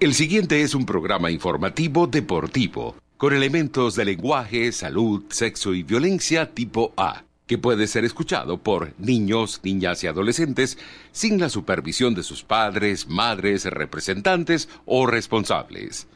El siguiente es un programa informativo deportivo, con elementos de lenguaje, salud, sexo y violencia tipo A, que puede ser escuchado por niños, niñas y adolescentes sin la supervisión de sus padres, madres, representantes o responsables.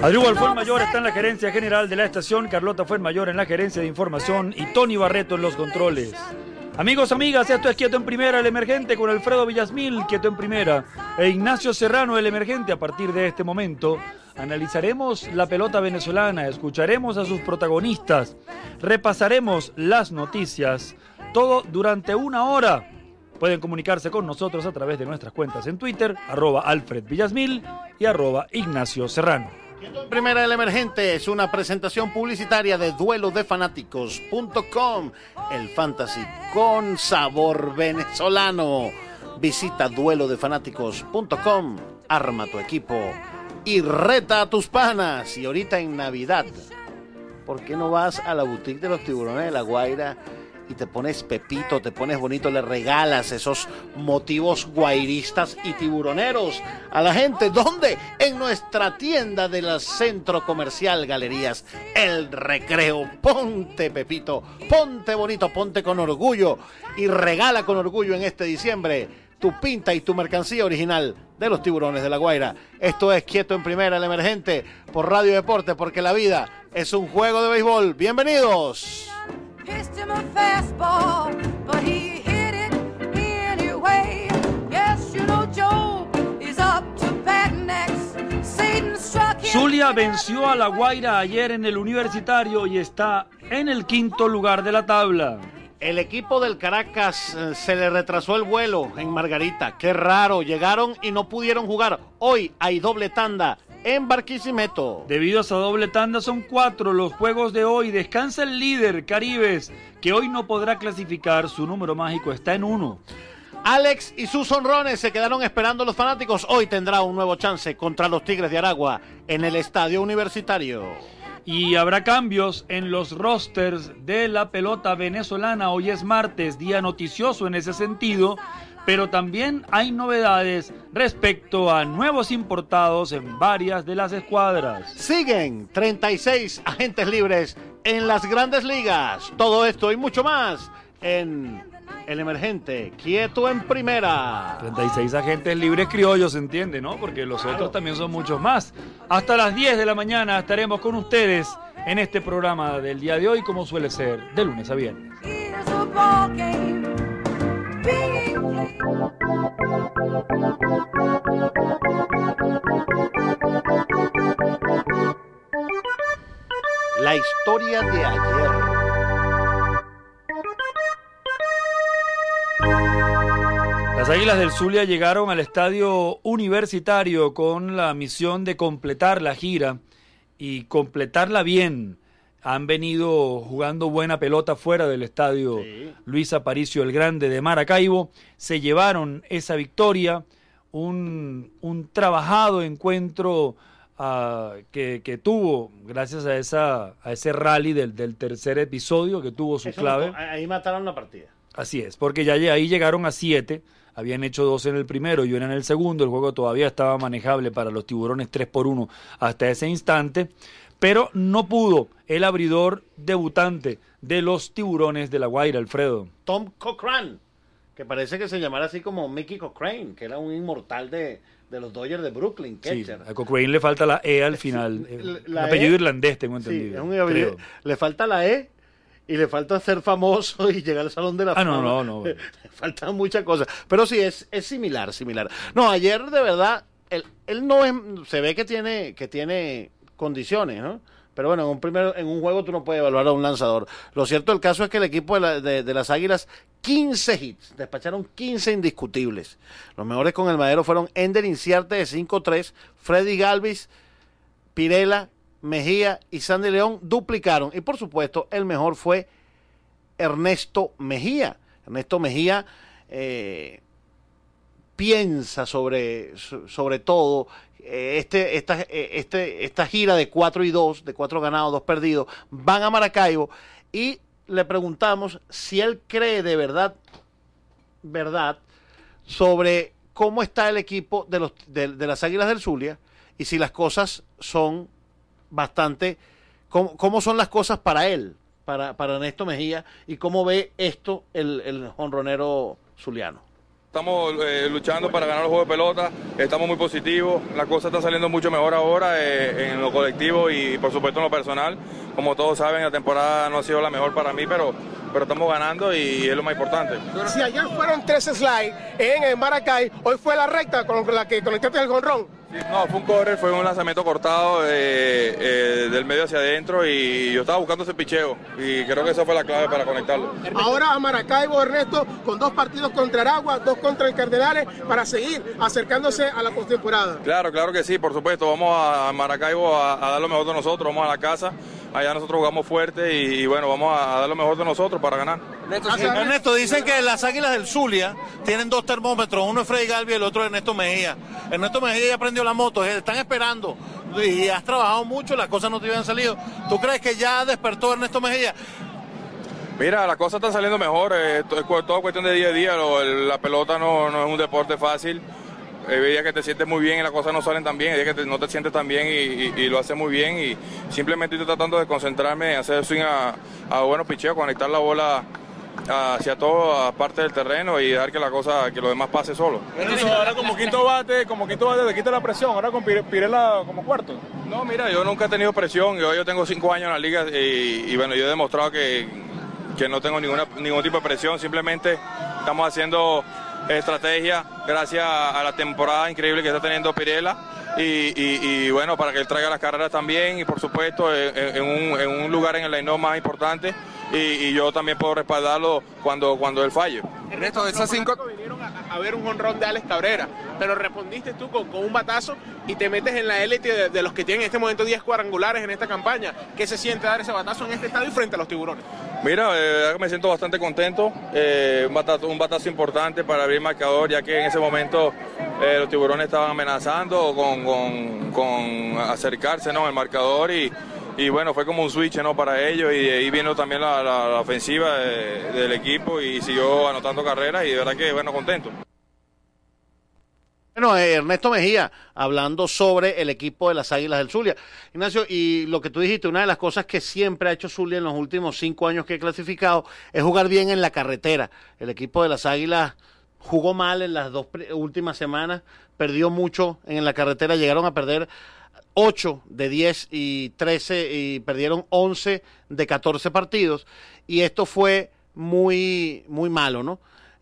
Adrigo Fuenmayor está en la gerencia general de la estación, Carlota Fuenmayor en la gerencia de información y Tony Barreto en los controles. Amigos, amigas, esto es Quieto en Primera, el emergente con Alfredo Villasmil, Quieto en Primera, e Ignacio Serrano, el emergente. A partir de este momento, analizaremos la pelota venezolana, escucharemos a sus protagonistas, repasaremos las noticias, todo durante una hora. Pueden comunicarse con nosotros a través de nuestras cuentas en Twitter, arroba Alfred Villasmil y arroba Ignacio Serrano. Primera El Emergente es una presentación publicitaria de duelodefanáticos.com, el fantasy con sabor venezolano. Visita duelodefanáticos.com, arma tu equipo y reta a tus panas. Y ahorita en Navidad, ¿por qué no vas a la boutique de los tiburones de la Guaira? Y te pones pepito, te pones bonito, le regalas esos motivos guairistas y tiburoneros a la gente. ¿Dónde? En nuestra tienda de la Centro Comercial Galerías El Recreo. Ponte pepito, ponte bonito, ponte con orgullo y regala con orgullo en este diciembre tu pinta y tu mercancía original de los tiburones de la Guaira. Esto es Quieto en Primera, el emergente, por Radio Deporte, porque la vida es un juego de béisbol. Bienvenidos. Pitched him a fastball, but he hit it anyway. Yes, you know Joe is up to bat next. Satan struck him. Zulia venció a La Guaira ayer en el universitario y está en el quinto lugar de la tabla. El equipo del Caracas eh, se le retrasó el vuelo en Margarita. Qué raro, llegaron y no pudieron jugar. Hoy hay doble tanda en Barquisimeto. Debido a esa doble tanda son cuatro los juegos de hoy. Descansa el líder, Caribes, que hoy no podrá clasificar. Su número mágico está en uno. Alex y sus honrones se quedaron esperando los fanáticos. Hoy tendrá un nuevo chance contra los Tigres de Aragua en el Estadio Universitario. Y habrá cambios en los rosters de la pelota venezolana. Hoy es martes, día noticioso en ese sentido, pero también hay novedades respecto a nuevos importados en varias de las escuadras. Siguen 36 agentes libres en las grandes ligas. Todo esto y mucho más en El Emergente, quieto en primera. 36 agentes libres criollos, se entiende, ¿no? Porque los otros también son muchos más. Hasta las 10 de la mañana estaremos con ustedes en este programa del día de hoy, como suele ser, de lunes a viernes. La historia de ayer. Las Águilas del Zulia llegaron al estadio universitario con la misión de completar la gira y completarla bien. Han venido jugando buena pelota fuera del estadio Sí. Luis Aparicio el Grande de Maracaibo. Se llevaron esa victoria, un, un trabajado encuentro ah, que, que tuvo, gracias a, esa, a ese rally del, del tercer episodio que tuvo su Eso clave. ahí mataron la partida. Así es, porque ya ahí llegaron a siete, habían hecho dos en el primero y uno en el segundo, el juego todavía estaba manejable para los tiburones 3 por 1 hasta ese instante, pero no pudo el abridor debutante de los tiburones de la Guaira, Alfredo. Tom Cochran, que parece que se llamara así como Mickey Cochrane, que era un inmortal de, de los Dodgers de Brooklyn, Sí, catcher. a Cochrane le falta la E al final, eh, La- un la apellido E- irlandés tengo Sí, entendido. es un creo. Le falta la E y le falta ser famoso y llegar al Salón de la Ah, no, no, no. Le faltan muchas cosas. Pero sí, es, es similar, similar. No, ayer de verdad, él, él no es, se ve que tiene, que tiene condiciones, ¿no? Pero bueno, en un, primer, en un juego tú no puedes evaluar a un lanzador. Lo cierto del caso es que el equipo de, la- de- de las Águilas, 15 hits, despacharon 15 indiscutibles. Los mejores con el madero fueron Ender Inciarte de 5-3, Freddy Galvis, Pirela, Mejía y Sandy León duplicaron. Y por supuesto, el mejor fue Ernesto Mejía. Ernesto Mejía eh, piensa sobre, so- sobre todo este, esta, eh, este, esta gira de 4 y 2, de 4 ganados, 2 perdidos, van a Maracaibo y le preguntamos si él cree de verdad, verdad, sobre cómo está el equipo de, los, de, las Águilas del Zulia y si las cosas son bastante, cómo, cómo son las cosas para él, para, para Ernesto Mejía y cómo ve esto el, el jonronero zuliano. Estamos eh, luchando para ganar el juego de pelota, estamos muy positivos, la cosa está saliendo mucho mejor ahora eh, en lo colectivo y por supuesto en lo personal. Como todos saben, la temporada no ha sido la mejor para mí, pero, pero estamos ganando y es lo más importante. Si ayer fueron tres slides en, Maracay, hoy fue la recta con la que conectaste el jonrón. Sí, No, fue un correr, fue un lanzamiento cortado eh, eh, del medio hacia adentro y yo estaba buscando ese picheo y creo que esa fue la clave para conectarlo. Ahora a Maracaibo, Ernesto, con dos partidos contra Aragua, dos contra el Cardenales, para seguir acercándose a la postemporada. Claro, claro que sí, por supuesto. Vamos a Maracaibo a, a dar lo mejor de nosotros, vamos a la casa. Allá nosotros jugamos fuerte y, y bueno, vamos a, a dar lo mejor de nosotros para ganar. Ernesto, dicen que las águilas del Zulia tienen dos termómetros, uno es Freddy Galvi y el otro es Ernesto Mejía. Ernesto Mejía ya prendió la moto, eh, están esperando y has trabajado mucho, las cosas no te habían salido. ¿Tú crees que ya despertó Ernesto Mejía? Mira, las cosas están saliendo mejor, eh, to- es todo cuestión de día a día, lo- el- la pelota no, no es un deporte fácil. Hay días que te sientes muy bien y las cosas no salen tan bien, hay días que te- no te sientes tan bien y, y- y lo haces muy bien y simplemente estoy tratando de concentrarme, hacer swing a, a buenos picheos, conectar la bola hacia toda parte del terreno y dejar que la cosa, que lo demás pase solo. ahora como quinto bate, como quinto bate te quita la presión, ahora con Pire- Pirela como cuarto. No, mira, yo nunca he tenido presión. Yo, yo tengo cinco años en la liga y, y bueno, yo he demostrado que, que no tengo ninguna, ningún tipo de presión. Simplemente estamos haciendo estrategia gracias a la temporada increíble que está teniendo Pirela. Y, bueno, para que él traiga las carreras también y por supuesto en, en un, en un lugar en el line más importante y, y yo también puedo respaldarlo cuando, cuando él falle. Ernesto, de esas cinco... vinieron a, a ver un jonrón de Alex Cabrera, pero respondiste tú con, con un batazo y te metes en la élite de, de los que tienen en este momento 10 cuadrangulares en esta campaña. ¿Qué se siente dar ese batazo en este estadio y frente a los tiburones? Mira, eh, me siento bastante contento. eh, un, batazo, un batazo importante para abrir el marcador, ya que en ese momento eh, los tiburones estaban amenazando con, con- con acercarse ¿no? al marcador y, y bueno, fue como un switch ¿no? para ellos y ahí vino también la, la- ofensiva de- del equipo y siguió anotando carreras y de verdad que bueno, contento. Bueno, eh, Ernesto Mejía, hablando sobre el equipo de las Águilas del Zulia. Ignacio, y lo que tú dijiste, una de las cosas que siempre ha hecho Zulia en los últimos cinco años que he clasificado es jugar bien en la carretera. El equipo de las Águilas jugó mal en las dos últimas semanas, perdió mucho en la carretera, llegaron a perder 8 de 10 y 13 y perdieron 11 de 14 partidos y esto fue muy muy malo, ¿no?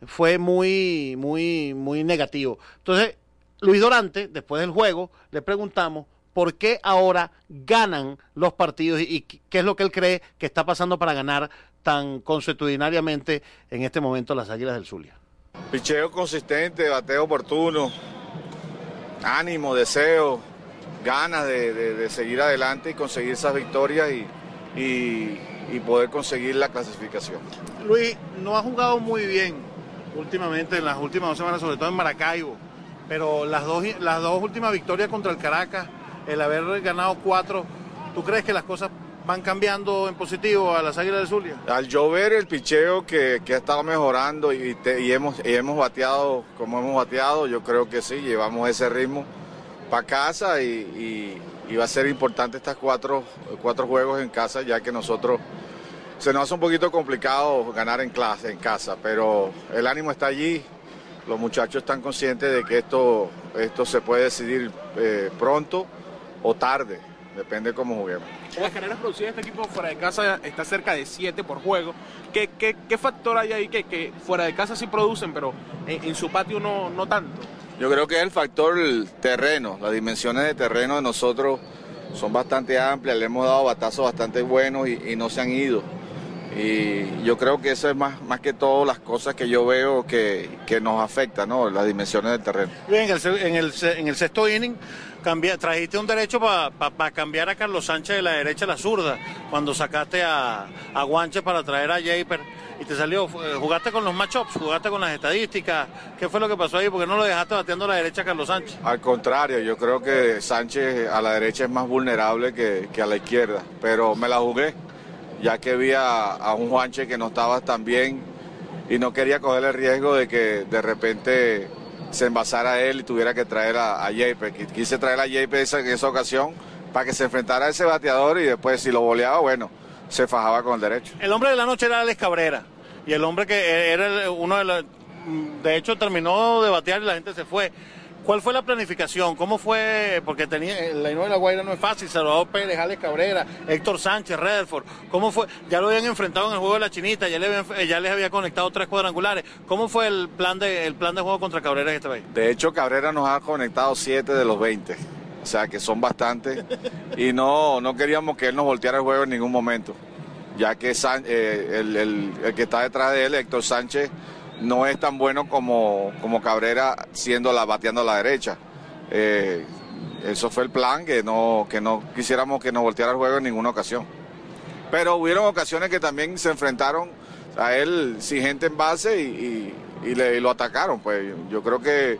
Fue muy muy muy negativo. Entonces, Luis Dorante, después del juego, le preguntamos por qué ahora ganan los partidos y, qué es lo que él cree que está pasando para ganar tan consuetudinariamente en este momento las Águilas del Zulia. Picheo consistente, bateo oportuno, ánimo, deseo, ganas de, de- de seguir adelante y conseguir esas victorias y, y- y poder conseguir la clasificación. Luis, no ha jugado muy bien últimamente, en las últimas dos semanas, sobre todo en Maracaibo, pero las dos, las dos últimas victorias contra el Caracas, el haber ganado cuatro, ¿tú crees que las cosas van cambiando en positivo a las Águilas del Zulia? Al yo ver el picheo que, que ha estado mejorando y, te- y hemos, y hemos bateado como hemos bateado, yo creo que sí, llevamos ese ritmo para casa y, va a ser importante estas cuatro, cuatro juegos en casa, ya que nosotros se nos hace un poquito complicado ganar en clase, en casa, pero el ánimo está allí, los muchachos están conscientes de que esto, esto se puede decidir eh, pronto o tarde, depende cómo juguemos. Las carreras producidas de este equipo fuera de casa está cerca de 7 por juego. ¿Qué, qué, qué factor hay ahí que, que fuera de casa sí producen, pero en, en su patio no, no tanto? Yo creo que es el factor terreno, las dimensiones de terreno de nosotros son bastante amplias, le hemos dado batazos bastante buenos y, no se han ido. Y yo creo que eso es más, más que todo las cosas que yo veo que, que nos afectan, ¿no? Las dimensiones del terreno. Bien, en el, en el, en el sexto inning cambia- trajiste un derecho para cambiar a Carlos Sánchez de la derecha a la zurda, cuando sacaste a, a Guanche para traer a Japer y te salió, eh, jugaste con los matchups, jugaste con las estadísticas, ¿qué fue lo que pasó ahí? ¿Por qué no lo dejaste bateando a la derecha a Carlos Sánchez? Al contrario, yo creo que Sánchez a la derecha es más vulnerable que, que a la izquierda, pero me la jugué, ya que vi a, un Juanche que no estaba tan bien y no quería coger el riesgo de que de repente se envasara él y tuviera que traer a, a Quise traer a esa, en esa ocasión para que se enfrentara a ese bateador y después si lo boleaba, bueno, se fajaba con el derecho. El hombre de la noche era Alex Cabrera y el hombre que era uno de los... De hecho terminó de batear y la gente se fue. ¿Cuál fue la planificación? ¿Cómo fue? Porque tenía Laino de la Guaira no es fácil, Salvador Pérez, Alex Cabrera, Héctor Sánchez, Rederford. ¿Cómo fue? Ya lo habían enfrentado en el juego de la Chinita, ya, le habían- ya les había conectado tres cuadrangulares. ¿Cómo fue el plan de el plan de juego contra Cabrera en este país? De hecho, Cabrera nos ha conectado 7 de los 20. O sea, que son bastantes. Y no, no queríamos que él nos volteara el juego en ningún momento. Ya que eh, el, el- que está detrás de él, Héctor Sánchez, no es tan bueno como, como Cabrera siendo la, bateando a la derecha. Eh, eso fue el plan, que no, que no quisiéramos que nos volteara el juego en ninguna ocasión. Pero hubieron ocasiones que también se enfrentaron a él sin gente en base y, y- y le, y lo atacaron. Pues yo creo que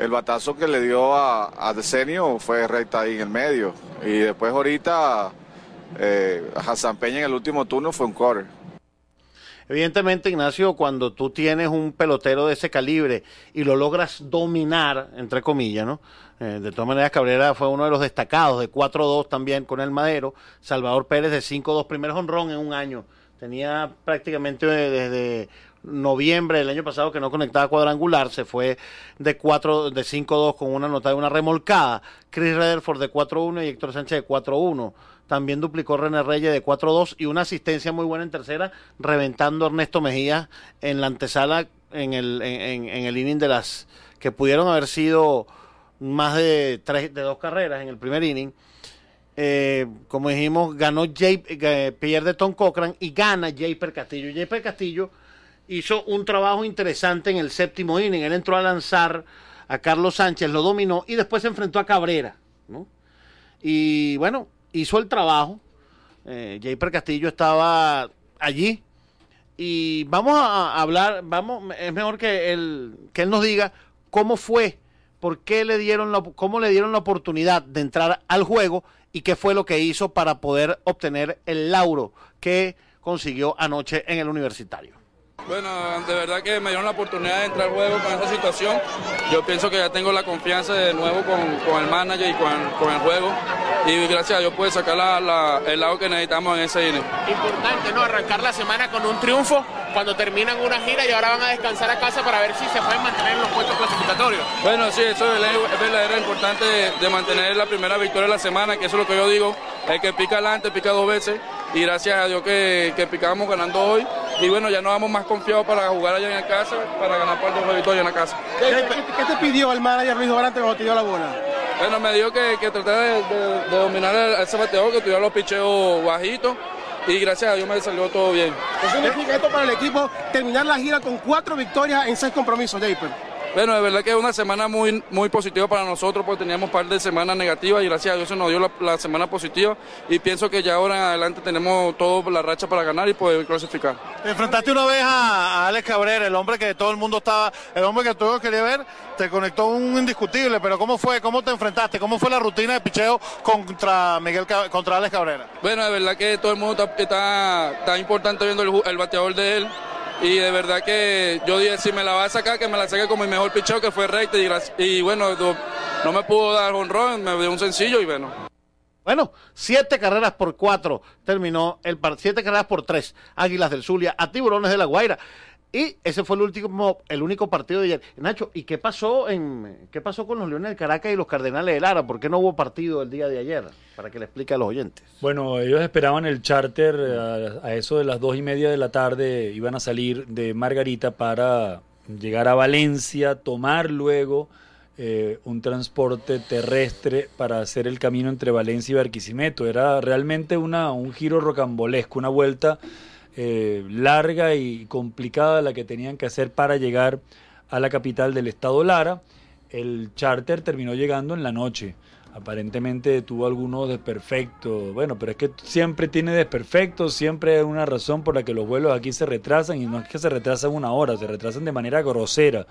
el batazo que le dio a, a Decenio fue recta ahí en el medio. Y después ahorita eh, Hassan Peña en el último turno fue un quarter. Evidentemente, Ignacio, cuando tú tienes un pelotero de ese calibre y lo logras dominar, entre comillas, ¿no? Eh, de todas maneras, Cabrera fue uno de los destacados, de 4-2 también con el Madero. Salvador Pérez de 5-2, primer honrón en un año. Tenía prácticamente eh, desde noviembre del año pasado que no conectaba cuadrangular, se fue de 4 de 5-2 con una nota de una remolcada. Chris Rederford de 4-1 y Héctor Sánchez de 4-1. También duplicó René Reyes de 4-2 y una asistencia muy buena en tercera, reventando Ernesto Mejía en la antesala en el, en, en- el inning de las que pudieron haber sido más de tres, de dos carreras en el primer inning. Eh, como dijimos, ganó Jay, eh, Pierre de Tom Cochran y gana Japer Castillo. Japer Castillo hizo un trabajo interesante en el séptimo inning. Él entró a lanzar a Carlos Sánchez, lo dominó y después se enfrentó a Cabrera. ¿no? Y bueno, hizo el trabajo. Eh, Japer Castillo estaba allí. Y vamos a hablar, vamos, es mejor que él, que él nos diga cómo fue, por qué le dieron la, cómo le dieron la oportunidad de entrar al juego y qué fue lo que hizo para poder obtener el lauro que consiguió anoche en el universitario. Bueno, de verdad que me dieron la oportunidad de entrar al juego con esta situación. Yo pienso que ya tengo la confianza de nuevo con, con el manager y con, con el juego. Y gracias a Dios pude sacar la- la- el lado que necesitamos en ese inning. Importante, ¿no? Arrancar la semana con un triunfo cuando terminan una gira y ahora van a descansar a casa para ver si se pueden mantener en los puestos clasificatorios. Bueno, sí, eso es es verdadero importante de, de mantener la primera victoria de la semana, que eso es lo que yo digo. El que pica adelante, pica dos veces. Y gracias a Dios que, que picamos ganando hoy. Y bueno, ya nos vamos más confiados para jugar allá en la casa, para ganar por dos victorias en la casa. ¿Qué, te pidió el manager Luis Dorante cuando te dio la bola? Bueno, me dijo que, que tratara de, de- de dominar a ese bateador, que tuviera los picheos bajitos. Y gracias a Dios me salió todo bien. ¿Qué significa esto para el equipo terminar la gira con cuatro victorias en seis compromisos, Japer? Bueno, de verdad que es una semana muy, muy positiva para nosotros porque teníamos un par de semanas negativas y gracias a Dios se nos dio la, la semana positiva y pienso que ya ahora en adelante tenemos todo la racha para ganar y poder clasificar. Te enfrentaste una vez a, a Alex Cabrera, el hombre que todo el mundo estaba, el hombre que todos quería ver, te conectó un indiscutible, pero ¿cómo fue? ¿Cómo te enfrentaste? ¿Cómo fue la rutina de picheo contra Miguel contra Alex Cabrera? Bueno, de verdad que todo el mundo está, está, está importante viendo el, el bateador de él. Y de verdad que yo dije, si me la va a sacar, que me la saque como mi mejor picheo, que fue recta. Y, y bueno, no, me pudo dar honrón, me dio un sencillo y bueno. Bueno, siete carreras por cuatro terminó el par- siete carreras por tres. Águilas del Zulia a Tiburones de la Guaira. Y ese fue el último, el único partido de ayer. Nacho, ¿y qué pasó en qué pasó con los Leones del Caracas y los Cardenales de Lara? ¿Por qué no hubo partido el día de ayer? Para que le explique a los oyentes. Bueno, ellos esperaban el charter eh, a, a eso de las dos y media de la tarde. Iban a salir de Margarita para llegar a Valencia, tomar luego eh, un transporte terrestre para hacer el camino entre Valencia y Barquisimeto. Era realmente una, un giro rocambolesco, una vuelta eh, larga y complicada la que tenían que hacer para llegar a la capital del estado Lara. El charter terminó llegando en la noche. Aparentemente tuvo algunos desperfectos. Bueno, pero es que siempre tiene desperfectos, siempre hay una razón por la que los vuelos aquí se retrasan y no es que se retrasan una hora, se retrasan de manera grosera.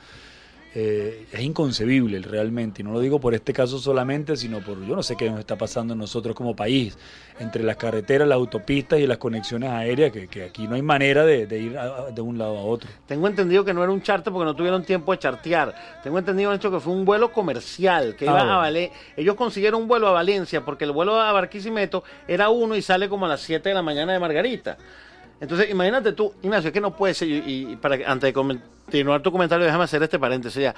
Eh, es inconcebible realmente, y no lo digo por este caso solamente, sino por yo no sé qué nos está pasando nosotros como país, entre las carreteras, las autopistas y las conexiones aéreas, que, que aquí no hay manera de, de ir a- de un lado a otro. Tengo entendido que no era un charter porque no tuvieron tiempo de chartear. Tengo entendido hecho que fue un vuelo comercial que Ah, iba bueno. a Vale. Ellos consiguieron un vuelo a Valencia porque el vuelo a Barquisimeto era uno y sale como a las 7 de la mañana de Margarita. Entonces, imagínate tú, Ignacio, es que no puede ser, y, y para que- antes de continuar tu comentario, déjame hacer este paréntesis ya.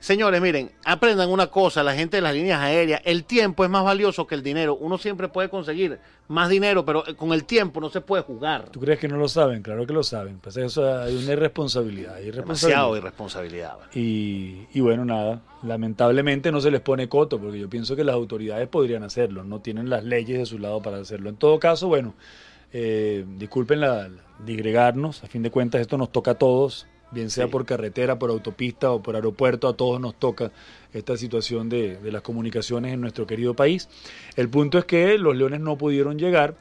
Señores, miren, aprendan una cosa, la gente de las líneas aéreas, el tiempo es más valioso que el dinero. Uno siempre puede conseguir más dinero, pero eh, con el tiempo no se puede jugar. ¿Tú crees que no lo saben? Claro que lo saben. Pues eso hay una irresponsabilidad. hay Demasiado irresponsabilidad. irresponsabilidad. Y, y bueno, nada, lamentablemente no se les pone coto, porque yo pienso que las autoridades podrían hacerlo, no tienen las leyes de su lado para hacerlo. En todo caso, bueno, eh, disculpen la, la- digregarnos, a fin de cuentas esto nos toca a todos, bien sea por carretera, por autopista o por aeropuerto, a todos nos toca esta situación de, de las comunicaciones en nuestro querido país. El punto es que los leones no pudieron llegar.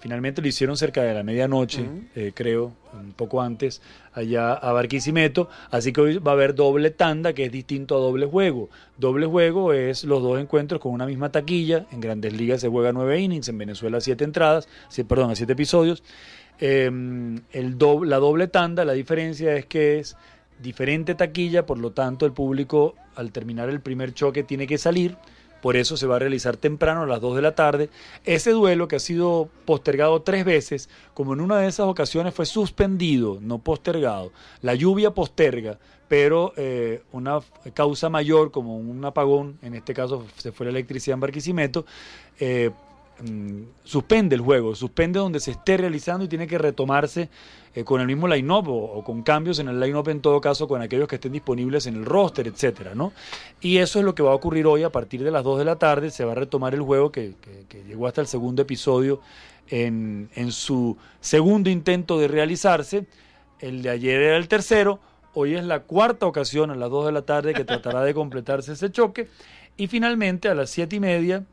Finalmente lo hicieron cerca de la medianoche, eh, creo, poco antes, allá a Barquisimeto. Así que hoy va a haber doble tanda, que es distinto a doble juego. Doble juego es los dos encuentros con una misma taquilla. En Grandes Ligas se juega nueve innings, en Venezuela siete entradas, sí, perdón, siete episodios. Eh, el dob- la doble tanda, la diferencia es que es diferente taquilla, por lo tanto el público al terminar el primer choque tiene que salir. Por eso se va a realizar temprano a las 2 de la tarde. Ese duelo que ha sido postergado tres veces, como en una de esas ocasiones fue suspendido, no postergado. La lluvia posterga, pero eh, una causa mayor, como un apagón, en este caso se fue la electricidad en Barquisimeto, eh, mm, suspende el juego, suspende donde se esté realizando y tiene que retomarse eh, con el mismo line-up o, con cambios en el line-up en todo caso con aquellos que estén disponibles en el roster, etcétera, ¿no? Y eso es lo que va a ocurrir hoy a partir de las 2 de la tarde, se va a retomar el juego que llegó hasta el segundo episodio en, en su segundo intento de realizarse, el de ayer era el tercero, hoy es la cuarta ocasión a las 2 de la tarde que tratará de completarse ese choque. Y finalmente a las siete y media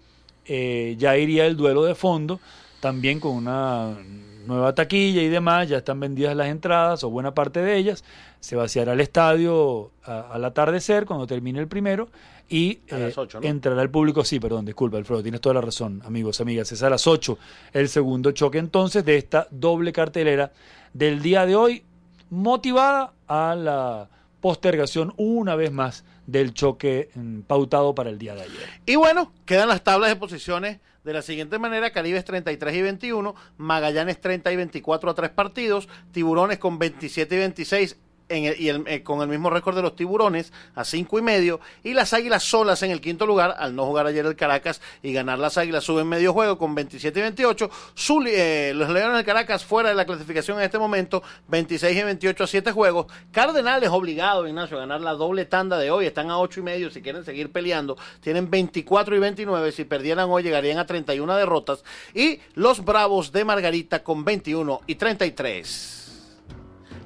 eh, ya iría el duelo de fondo, también con una nueva taquilla y demás, ya están vendidas las entradas o buena parte de ellas, se vaciará el estadio a- al atardecer cuando termine el primero y eh, entrará el público, sí, perdón, disculpa Alfredo, tienes toda la razón, amigos, amigas, es a las 8 el segundo choque entonces de esta doble cartelera del día de hoy, motivada a la postergación una vez más del choque mm, pautado para el día de ayer. Y bueno, quedan las tablas de posiciones de la siguiente manera, Caribes 33 y 21, Magallanes 30 y 24 a tres partidos, Tiburones con 27 y 26 en el- y el- eh, con el mismo récord de los tiburones a cinco y medio y las águilas solas en el quinto lugar al no jugar ayer el Caracas y ganar las águilas suben medio juego con 27 y 28 Zuli- eh, los leones del Caracas fuera de la clasificación en este momento 26 y 28 a 7 juegos. Cardenales obligado Ignacio a ganar la doble tanda de hoy. Están a 8 y medio si quieren seguir peleando tienen 24 y 29 si perdieran hoy llegarían a 31 derrotas. Y los Bravos de Margarita con 21 y 33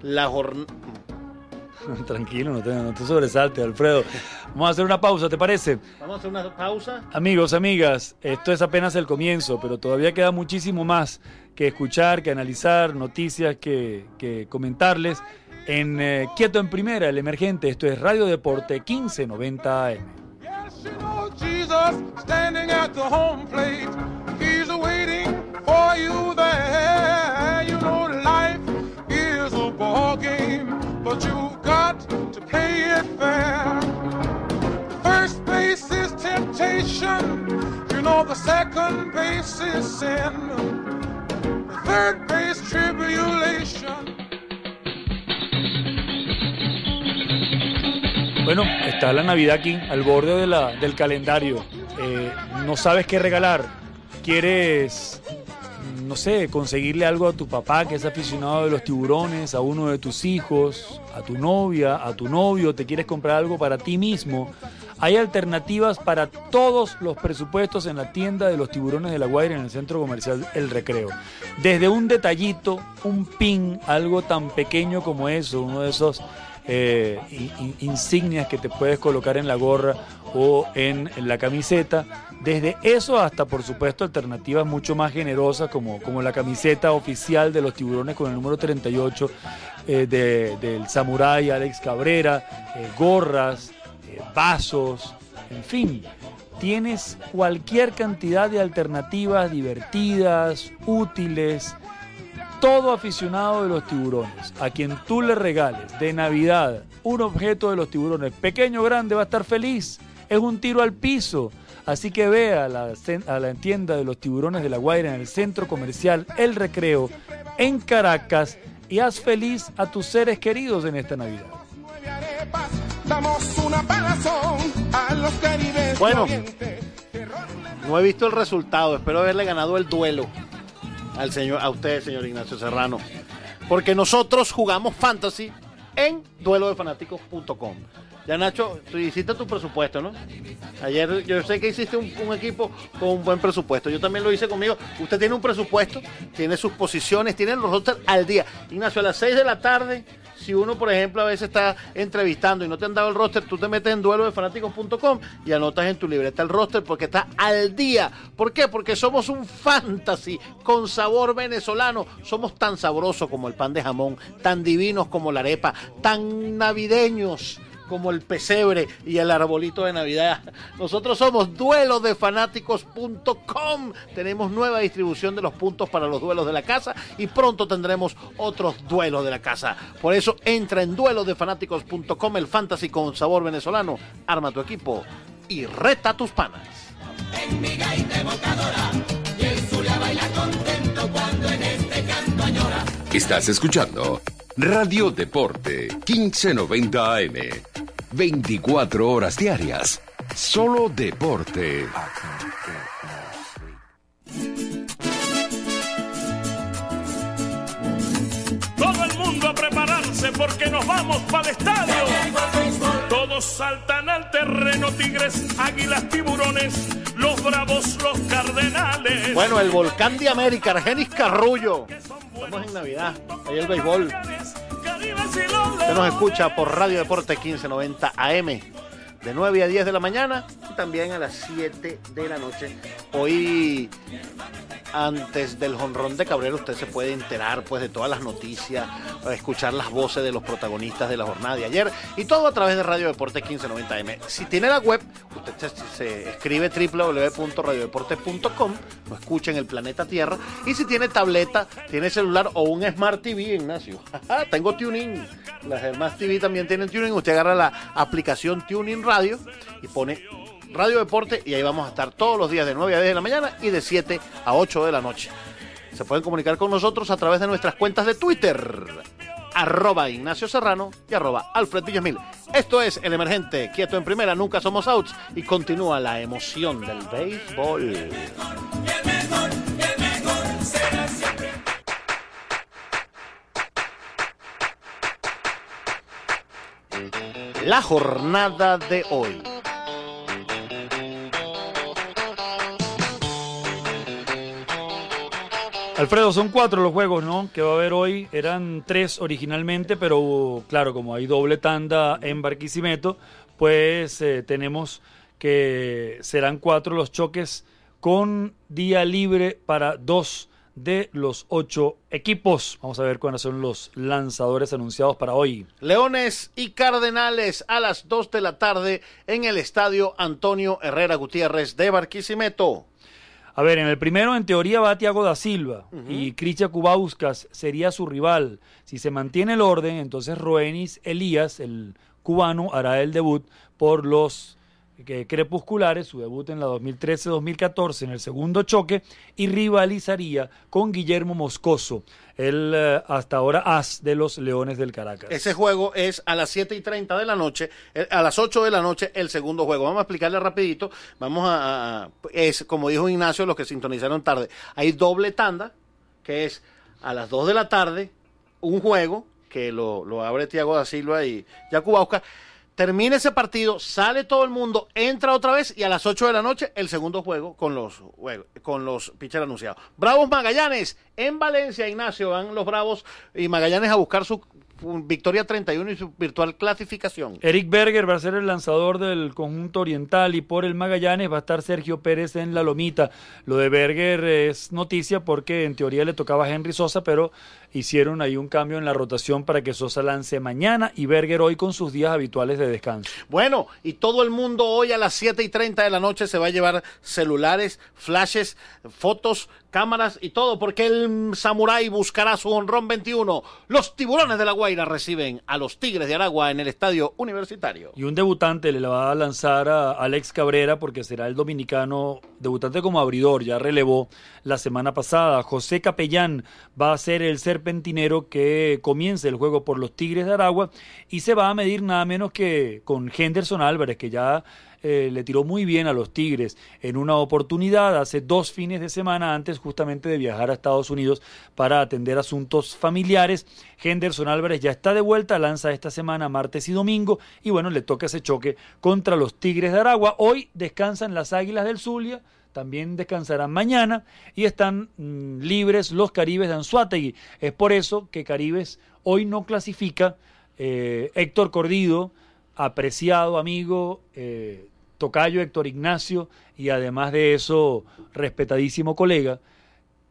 la jornada Tranquilo, no te, no te sobresaltes, Alfredo. Vamos a hacer una pausa, ¿te parece? Vamos a hacer una pausa. Amigos, amigas, esto es apenas el comienzo, pero todavía queda muchísimo más que escuchar, que analizar, noticias que, que comentarles en eh, Quieto en Primera, el emergente. Esto es Radio Deporte 1590 AM. Jesus standing at the home plate. He's waiting for you there. You know life is a ball game, but you got to play it fair. First base is temptation. You know the second base is sin. The third base tribulation. Bueno, está la Navidad aquí, al borde de la- del calendario. Eh, no sabes qué regalar. Quieres, no sé, conseguirle algo a tu papá que es aficionado de los tiburones, a uno de tus hijos, a tu novia, a tu novio. Te quieres comprar algo para ti mismo, Hay alternativas para todos los presupuestos en la tienda de los tiburones de la Guaira en el centro comercial El Recreo. Desde un detallito, un pin, algo tan pequeño como eso, uno de esos eh, in- in- insignias que te puedes colocar en la gorra o en la camiseta. Desde eso hasta, por supuesto, alternativas mucho más generosas como, como la camiseta oficial de los tiburones con el número 38 eh, de- del samurái Alex Cabrera, eh, gorras, eh, vasos, en fin. Tienes cualquier cantidad de alternativas divertidas, útiles, todo aficionado de los tiburones, a quien tú le regales de Navidad un objeto de los tiburones, pequeño o grande, va a estar feliz. Es un tiro al piso. Así que ve a la, a la tienda de los tiburones de la Guaira en el centro comercial El Recreo, en Caracas, y haz feliz a tus seres queridos en esta Navidad. Bueno. No he visto el resultado, espero haberle ganado el duelo al señor, a usted, señor Ignacio Serrano. Porque nosotros jugamos fantasy en duelodefanáticos.com. Ya Nacho, tú hiciste tu presupuesto, ¿no? Ayer yo sé que hiciste un, equipo con un buen presupuesto. Yo también lo hice conmigo. Usted tiene un presupuesto, tiene sus posiciones, tiene los rosters al día. Ignacio, a las 6 de la tarde, si uno, por ejemplo, a veces está entrevistando y no te han dado el roster, tú te metes en duelodefanáticos.com y anotas en tu libreta el roster porque está al día. ¿Por qué? Porque somos un fantasy con sabor venezolano. Somos tan sabrosos como el pan de jamón, tan divinos como la arepa, tan navideños como el pesebre y el arbolito de Navidad. Nosotros somos duelodefanáticos.com. Tenemos nueva distribución de los puntos para los duelos de la casa y pronto tendremos otros duelos de la casa. Por eso entra en duelodefanáticos.com el fantasy con sabor venezolano. Arma tu equipo y reta a tus panas. Estás escuchando Radio Deporte 1590 AM. 24 horas diarias. Solo deporte. Todo el mundo a prepararse porque nos vamos para el estadio. Todos saltan al terreno, tigres, águilas, tiburones, los bravos, los cardenales. Bueno, el volcán de América, Argenis Carrullo. Estamos en Navidad. Ahí el béisbol. Usted nos escucha por Radio Deporte 1590 AM. De 9 a 10 de la mañana y también a las 7 de la noche. Hoy, antes del jonrón de Cabrera, usted se puede enterar pues de todas las noticias, escuchar las voces de los protagonistas de la jornada de ayer y todo a través de Radio Deporte 1590M. Si tiene la web, usted se, escribe www.radiodeporte.com, lo escucha en el planeta Tierra y si tiene tableta, tiene celular o un Smart TV, Ignacio. Tengo tuning. Las Smart TV también tienen tuning. Usted agarra la aplicación Tuning Radio y pone Radio Deporte y ahí vamos a estar todos los días de 9 a 10 de la mañana y de 7 a 8 de la noche. Se pueden comunicar con nosotros a través de nuestras cuentas de Twitter, arroba Ignacio Serrano y arroba Alfred Villamil. Esto es El Emergente, quieto en primera, nunca somos outs y continúa la emoción del béisbol. La jornada de hoy. Alfredo, son cuatro los juegos, ¿no? Que va a haber hoy. Eran tres originalmente, pero claro, como hay doble tanda en Barquisimeto, pues eh, tenemos que serán cuatro los choques con día libre para dos de los ocho equipos. Vamos a ver cuáles son los lanzadores anunciados para hoy. Leones y Cardenales a las 2 de la tarde en el estadio Antonio Herrera Gutiérrez de Barquisimeto. A ver, en el primero en teoría va Tiago da Silva y Cristian Kubauskas sería su rival. Si se mantiene el orden, entonces Roenis Elías, el cubano, hará el debut por los eh, crepusculares, su debut en la 2013-2014 en el segundo choque y rivalizaría con Guillermo Moscoso, el eh, hasta ahora as de los Leones del Caracas. Ese juego es a las 7 y 30 de la noche, eh, a las 8 de la noche el segundo juego. Vamos a explicarle rapidito. Vamos a, es como dijo Ignacio, los que sintonizaron tarde. Hay doble tanda, que es a las 2 de la tarde, un juego que lo, lo abre Tiago da Silva y Jacubauska. Termina ese partido, sale todo el mundo, entra otra vez y a las 8 de la noche el segundo juego con los con los anunciados. Bravos Magallanes en Valencia, Ignacio, van los Bravos y Magallanes a buscar su victoria 31 y su virtual clasificación. Eric Berger va a ser el lanzador del conjunto oriental y por el Magallanes va a estar Sergio Pérez en la lomita. Lo de Berger es noticia porque en teoría le tocaba a Henry Sosa, pero hicieron ahí un cambio en la rotación para que Sosa lance mañana y Berger hoy con sus días habituales de descanso. Bueno, y todo el mundo hoy a las 7 y 30 de la noche se va a llevar celulares, flashes, fotos, cámaras y todo, porque el Samurai buscará su honrón 21. Los tiburones de la Guaira reciben a los Tigres de Aragua en el estadio universitario. Y un debutante le va a lanzar a Alex Cabrera porque será el dominicano debutante como abridor, ya relevó la semana pasada. José Capellán va a ser el serpentinero que comience el juego por los Tigres de Aragua y se va a medir nada menos que con Henderson Álvarez, que ya eh, le tiró muy bien a los Tigres en una oportunidad hace dos fines de semana antes justamente de viajar a Estados Unidos para atender asuntos familiares. Henderson Álvarez ya está de vuelta, lanza esta semana martes y domingo y bueno, le toca ese choque contra los Tigres de Aragua. Hoy descansan las Águilas del Zulia. También descansarán mañana y están mm, libres los Caribes de Anzuategui. Es por eso que Caribes hoy no clasifica. Eh, Héctor Cordido, apreciado amigo, eh, tocayo Héctor Ignacio y además de eso respetadísimo colega,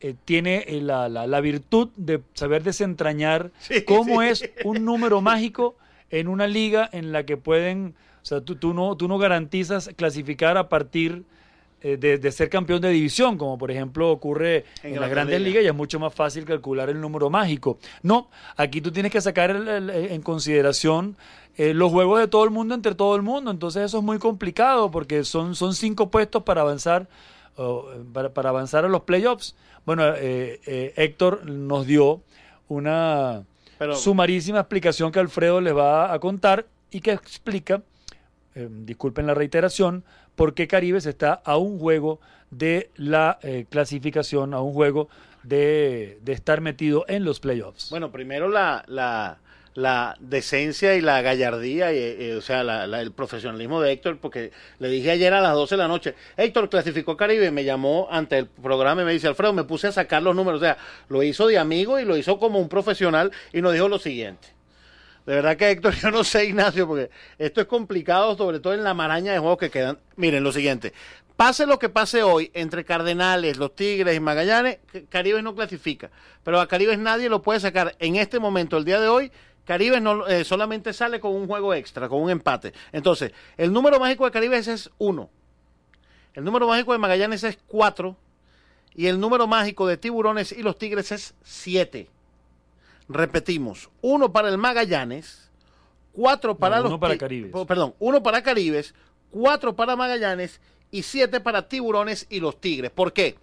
eh, tiene eh, la, la- la virtud de saber desentrañar cómo sí. es un número mágico en una liga en la que pueden, o sea, tú, tú no, tú no garantizas clasificar a partir de, de ser campeón de división, como por ejemplo ocurre en, las Grandes Ligas. ligas, y es mucho más fácil calcular el número mágico. No, aquí tú tienes que sacar el- el- en consideración eh, los juegos de todo el mundo entre todo el mundo, entonces eso es muy complicado porque son, son cinco puestos para avanzar, eh, para, para avanzar a los playoffs. Bueno, eh, eh, Héctor nos dio una Pero- sumarísima explicación que Alfredo les va a contar y que explica eh, disculpen la reiteración, por qué Caribes está a un juego de la eh, clasificación, a un juego de, estar metido en los playoffs. Bueno, primero la, la, la decencia y la gallardía, y, eh, o sea, la- el profesionalismo de Héctor, porque le dije ayer a las 12 de la noche, Héctor clasificó Caribe, me llamó ante el programa y me dice, Alfredo, me puse a sacar los números, o sea, lo hizo de amigo y lo hizo como un profesional y nos dijo lo siguiente. De verdad que Héctor, yo no sé, Ignacio, porque esto es complicado, sobre todo en la maraña de juegos que quedan. Miren, lo siguiente. Pase lo que pase hoy entre Cardenales, los Tigres y Magallanes, Caribes no clasifica. Pero a Caribes nadie lo puede sacar. En este momento, el día de hoy, Caribes no, eh, solamente sale con un juego extra, con un empate. Entonces, el número mágico de Caribes es uno. El número mágico de Magallanes es cuatro. Y el número mágico de Tiburones y los Tigres es siete. Repetimos, uno para el Magallanes, cuatro para No, los uno para Caribes. Perdón, uno para Caribes, cuatro para Magallanes y siete para Tiburones y los Tigres. ¿Por qué?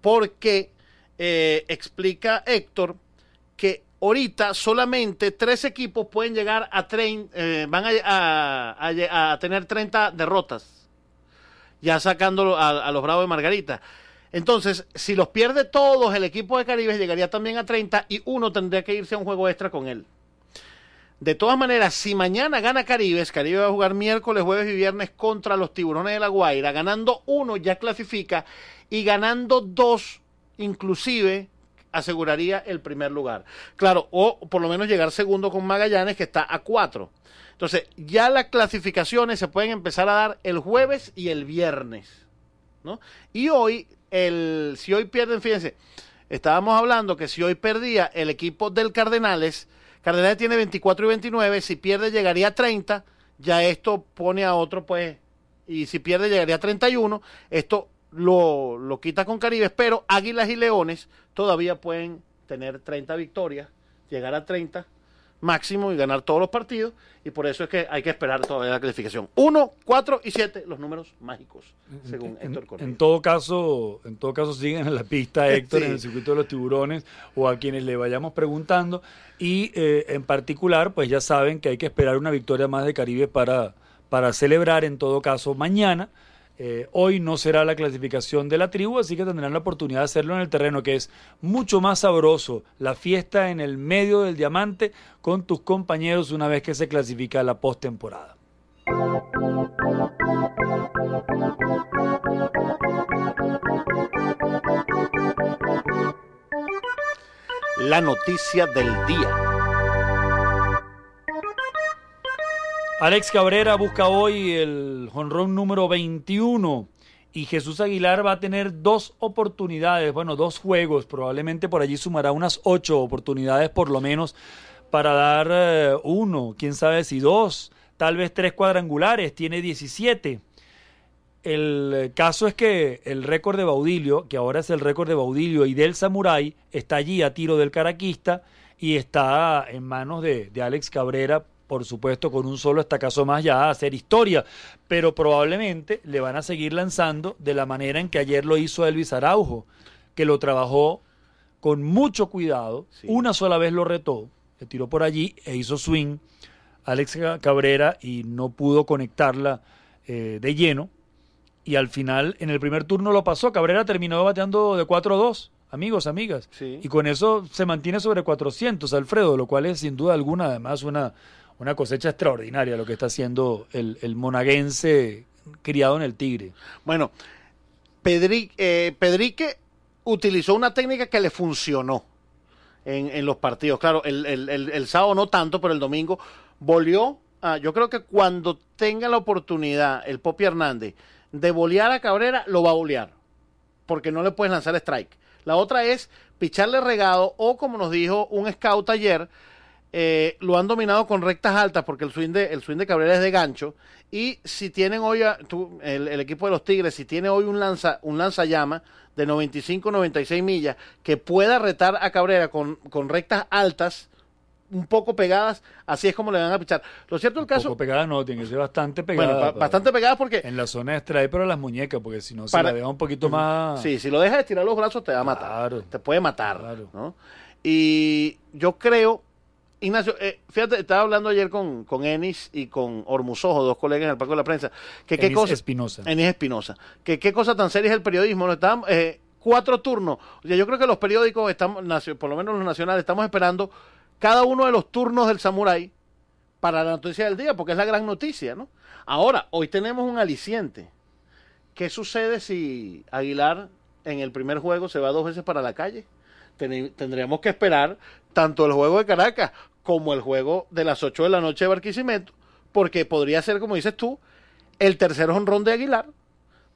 Porque eh, explica Héctor que ahorita solamente tres equipos pueden llegar a trein- eh, van a, a- a tener 30 derrotas, ya sacándolo a, a los Bravos de Margarita. Entonces, si los pierde todos, el equipo de Caribe llegaría también a 30 y uno tendría que irse a un juego extra con él. De todas maneras, si mañana gana Caribes, Caribe va a jugar miércoles, jueves y viernes contra los Tiburones de la Guaira. Ganando uno ya clasifica y ganando dos, inclusive, aseguraría el primer lugar. Claro, o por lo menos llegar segundo con Magallanes, que está a cuatro. Entonces, ya las clasificaciones se pueden empezar a dar el jueves y el viernes. Y hoy, el, si hoy pierden, fíjense, estábamos hablando que si hoy perdía el equipo del Cardenales, Cardenales tiene 24 y 29, si pierde llegaría a 30, ya esto pone a otro, pues, y si pierde llegaría a 31, esto lo, lo quita con Caribes, pero Águilas y Leones todavía pueden tener 30 victorias, llegar a 30 máximo y ganar todos los partidos, y por eso es que hay que esperar todavía la clasificación. 1, 4 y 7, los números mágicos, según En, Héctor Correa. en todo caso, en todo caso siguen en la pista Héctor Sí. en el circuito de los tiburones o a quienes le vayamos preguntando y eh, en particular, pues ya saben que hay que esperar una victoria más de Caribe para para celebrar en todo caso mañana. Eh, hoy no será la clasificación de la tribu, así que tendrán la oportunidad de hacerlo en el terreno, que es mucho más sabroso la fiesta en el medio del diamante con tus compañeros una vez que se clasifica la postemporada. La noticia del día. Alex Cabrera busca hoy el jonrón número 21 y Jesús Aguilar va a tener dos oportunidades, bueno, dos juegos, probablemente por allí sumará unas ocho oportunidades por lo menos para dar eh, uno, quién sabe si dos, tal vez tres cuadrangulares, tiene 17. El caso es que el récord de Baudilio, que ahora es el récord de Baudilio y del Samurai, está allí a tiro del caraquista y está en manos de, de Alex Cabrera, por supuesto, con un solo estacazo más ya a hacer historia, pero probablemente le van a seguir lanzando de la manera en que ayer lo hizo Elvis Araujo, que lo trabajó con mucho cuidado, una sola vez lo retó, le tiró por allí e hizo swing Alex Cabrera y no pudo conectarla eh, de lleno. Y al final, en el primer turno lo pasó. Cabrera terminó bateando de 4-2, amigos, amigas. Y con eso se mantiene sobre 400, Alfredo, lo cual es sin duda alguna además una, una cosecha extraordinaria lo que está haciendo el, el monaguense criado en el Tigre. Bueno, Pedri- eh, Pedrique utilizó una técnica que le funcionó en, en los partidos. Claro, el, el- el- sábado no tanto, pero el domingo volvió. a- yo creo que cuando tenga la oportunidad el Popi Hernández de bolear a Cabrera, lo va a bolear. Porque no le puedes lanzar strike. La otra es picharle regado o, como nos dijo un scout ayer, eh, lo han dominado con rectas altas porque el swing de, el swing de Cabrera es de gancho. Y si tienen hoy, a- tú- el, el equipo de los Tigres, si tiene hoy un lanza un lanzallama de 95, 96 millas que pueda retar a Cabrera con, con rectas altas, un poco pegadas, así es como le van a pichar. Lo cierto del caso, Poco pegada no, tiene que ser bastante pegada. bueno, bastante pegadas porque En la zona de strike, pero las muñecas, porque si no se Para- la deja un poquito más... Sí, si lo dejas estirar los brazos te va a matar. Te puede matar. ¿no? Y yo creo, Ignacio, eh, fíjate, estaba hablando ayer con, con Enis y con Ormuzojo, dos colegas en el Parque de la Prensa, que qué Enis cosa... Espinosa. Enis Espinosa. Que qué cosa tan seria es el periodismo. ¿no? Estaban, eh, cuatro turnos. O sea, yo creo que los periódicos, estamos, por lo menos los nacionales, estamos esperando cada uno de los turnos del Samurai para la noticia del día, porque es la gran noticia, ¿no? Ahora, hoy tenemos un aliciente. ¿Qué sucede si Aguilar en el primer juego se va dos veces para la calle? Tendríamos que esperar tanto el juego de Caracas como el juego de las 8 de la noche de Barquisimeto, porque podría ser, como dices tú, el tercer honrón de Aguilar,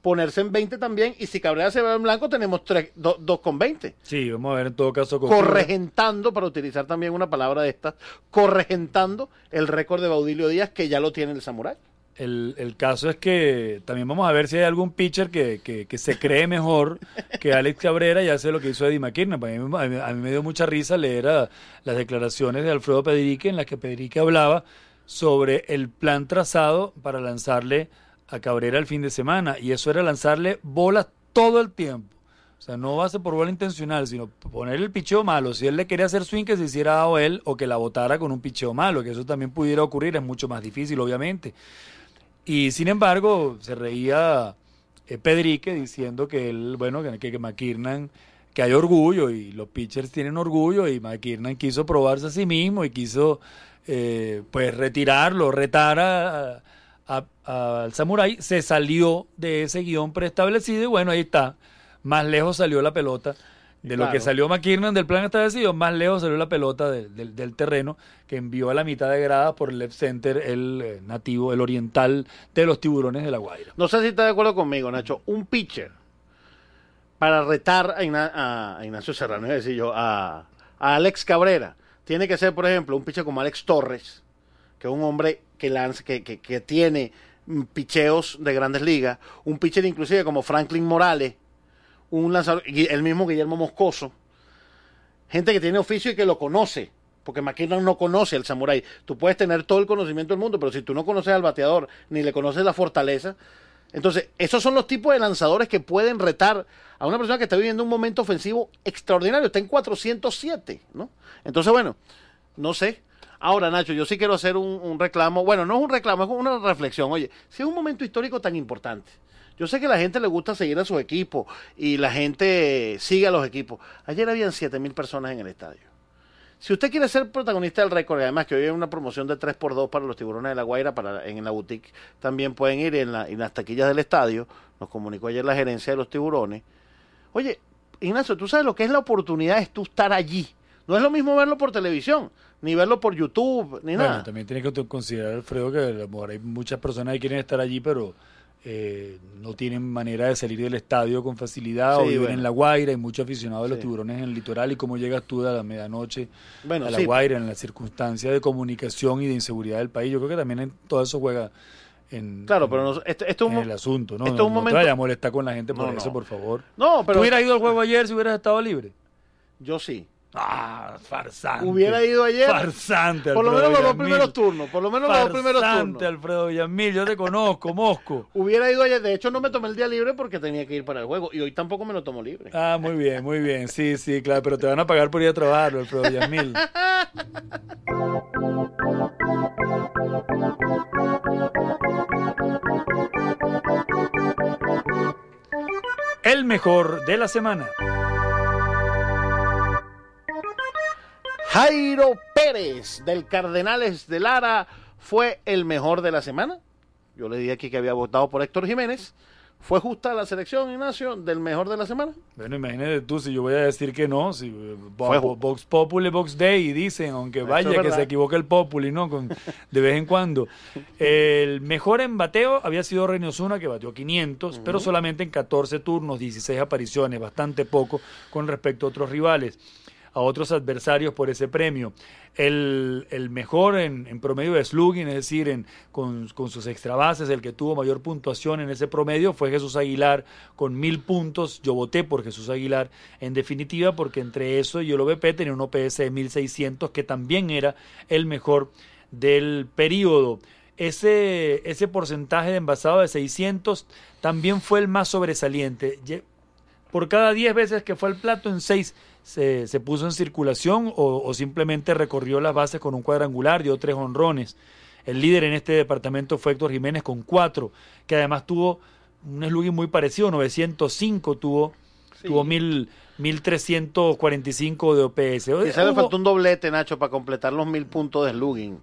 ponerse en 20 también, y si Cabrera se va en blanco, tenemos 2 con 20 Sí, vamos a ver en todo caso... con- corregentando, para utilizar también una palabra de estas, corregentando el récord de Baudilio Díaz que ya lo tiene el Samurai. El, el caso es que también vamos a ver si hay algún pitcher que, que, que se cree mejor que Alex Cabrera y hace lo que hizo Eddie McKinnon. A mí, a mí- me dio mucha risa leer las declaraciones de Alfredo Pedrique en las que Pedrique hablaba sobre el plan trazado para lanzarle a Cabrera el fin de semana y eso era lanzarle bolas todo el tiempo. O sea, no base por bola intencional, sino ponerle el picheo malo. Si él le quería hacer swing, que se hiciera a él o que la botara con un picheo malo, que eso también pudiera ocurrir, es mucho más difícil, obviamente. Y sin embargo, se reía eh, Pedrique diciendo que él, bueno, que, que que hay orgullo y los pitchers tienen orgullo y McKiernan quiso probarse a sí mismo y quiso, eh, pues, retirarlo, retar a- a- al Samurai. Se salió de ese guion preestablecido y bueno, ahí está. Más lejos salió la pelota de lo que salió McKiernan del plan establecido, más lejos salió la pelota del- terreno que envió a la mitad de grada por el left center el eh, nativo, el oriental de los tiburones de la Guaira. No sé si estás de acuerdo conmigo, Nacho. Un pitcher para retar a, Igna- a- Ignacio Serrano, es decir, yo, a, a Alex Cabrera, tiene que ser, por ejemplo, un pitcher como Alex Torres, que es un hombre que lanza, que, que, que tiene picheos de grandes ligas, un pitcher inclusive como Franklin Morales, un lanzador, el mismo Guillermo Moscoso, gente que tiene oficio y que lo conoce, porque McKinnon no conoce al samurái. Tú puedes tener todo el conocimiento del mundo, pero si tú no conoces al bateador ni le conoces la fortaleza, entonces esos son los tipos de lanzadores que pueden retar a una persona que está viviendo un momento ofensivo extraordinario, está en 407, ¿no? Entonces, bueno, no sé. Ahora, Nacho, yo sí quiero hacer un, un reclamo. Bueno, no es un reclamo, es una reflexión. Oye, si es un momento histórico tan importante, yo sé que la gente le gusta seguir a sus equipos y la gente sigue a los equipos. Ayer habían 7 mil personas en el estadio. Si usted quiere ser protagonista del récord, y además que hoy hay una promoción de 3x2 para los tiburones de la Guaira, para, en la boutique también pueden ir en, la- en las taquillas del estadio, nos comunicó ayer la gerencia de los tiburones. Oye, Ignacio, tú sabes lo que es la oportunidad de tú estar allí, No es lo mismo verlo por televisión, ni verlo por YouTube, ni Bueno, nada. también tiene que considerar, Alfredo, que a lo mejor hay muchas personas que quieren estar allí, pero eh, no tienen manera de salir del estadio con facilidad o Sí, viven bueno. en La Guaira. Hay muchos aficionados de los Sí. tiburones en el litoral. ¿Y cómo llegas tú a la medianoche Bueno, a La sí. Guaira en las circunstancias de comunicación y de inseguridad del país? Yo creo que también en todo eso juega en, Claro, en- pero no- este, este es un en mo- el asunto. ¿no? esto es no, un no momento- te a molestar con la gente por No, eso, no. por favor. No, pero ¿Tú hubieras ido al juego ayer si hubieras estado libre? yo sí. Ah, farsante. Hubiera ido ayer. Farsante. Por lo Alfredo menos los dos primeros turnos. Por lo menos los dos primeros Farsante, turnos. Alfredo Villamil. Yo te conozco, Mosco. Hubiera ido ayer. De hecho, no me tomé el día libre porque tenía que ir para el juego. Y hoy tampoco me lo tomo libre. Ah, muy bien, muy bien. Sí, sí, claro, pero te van a pagar por ir a trabajar, Alfredo Villamil. El mejor de la semana. Jairo Pérez del Cardenales de Lara fue el mejor de la semana. Yo le dije aquí que había votado por Héctor Jiménez. ¿Fue justa la selección, Ignacio, del mejor de la semana? Bueno, imagínate tú, si yo voy a decir que no, si eh, Fue- Vox Populi, Vox Day, dicen, aunque vaya es que se equivoque el Populi, ¿no? Con, de vez en cuando. El mejor en bateo había sido René Osuna, que batió 500, pero solamente en 14 turnos, 16 apariciones, bastante poco con respecto a otros rivales, a otros adversarios por ese premio. El, el mejor en, promedio de slugging, es decir, en, con, con sus extra bases, el que tuvo mayor puntuación en ese promedio fue Jesús Aguilar con mil puntos. Yo voté por Jesús Aguilar en definitiva porque entre eso y el OVP tenía un OPS de 1600 que también era el mejor del periodo. Ese, ese porcentaje de envasado de 600 también fue el más sobresaliente. Por cada 10 veces que fue al plato, en 6 se, se puso en circulación o, o simplemente recorrió las bases con un cuadrangular, dio tres honrones. El líder en este departamento fue Héctor Jiménez con 4, que además tuvo un slugging muy parecido, 905 tuvo, tuvo mil- 1345 de OPS. Quizás le faltó un doblete, Nacho, para completar los mil puntos de slugging.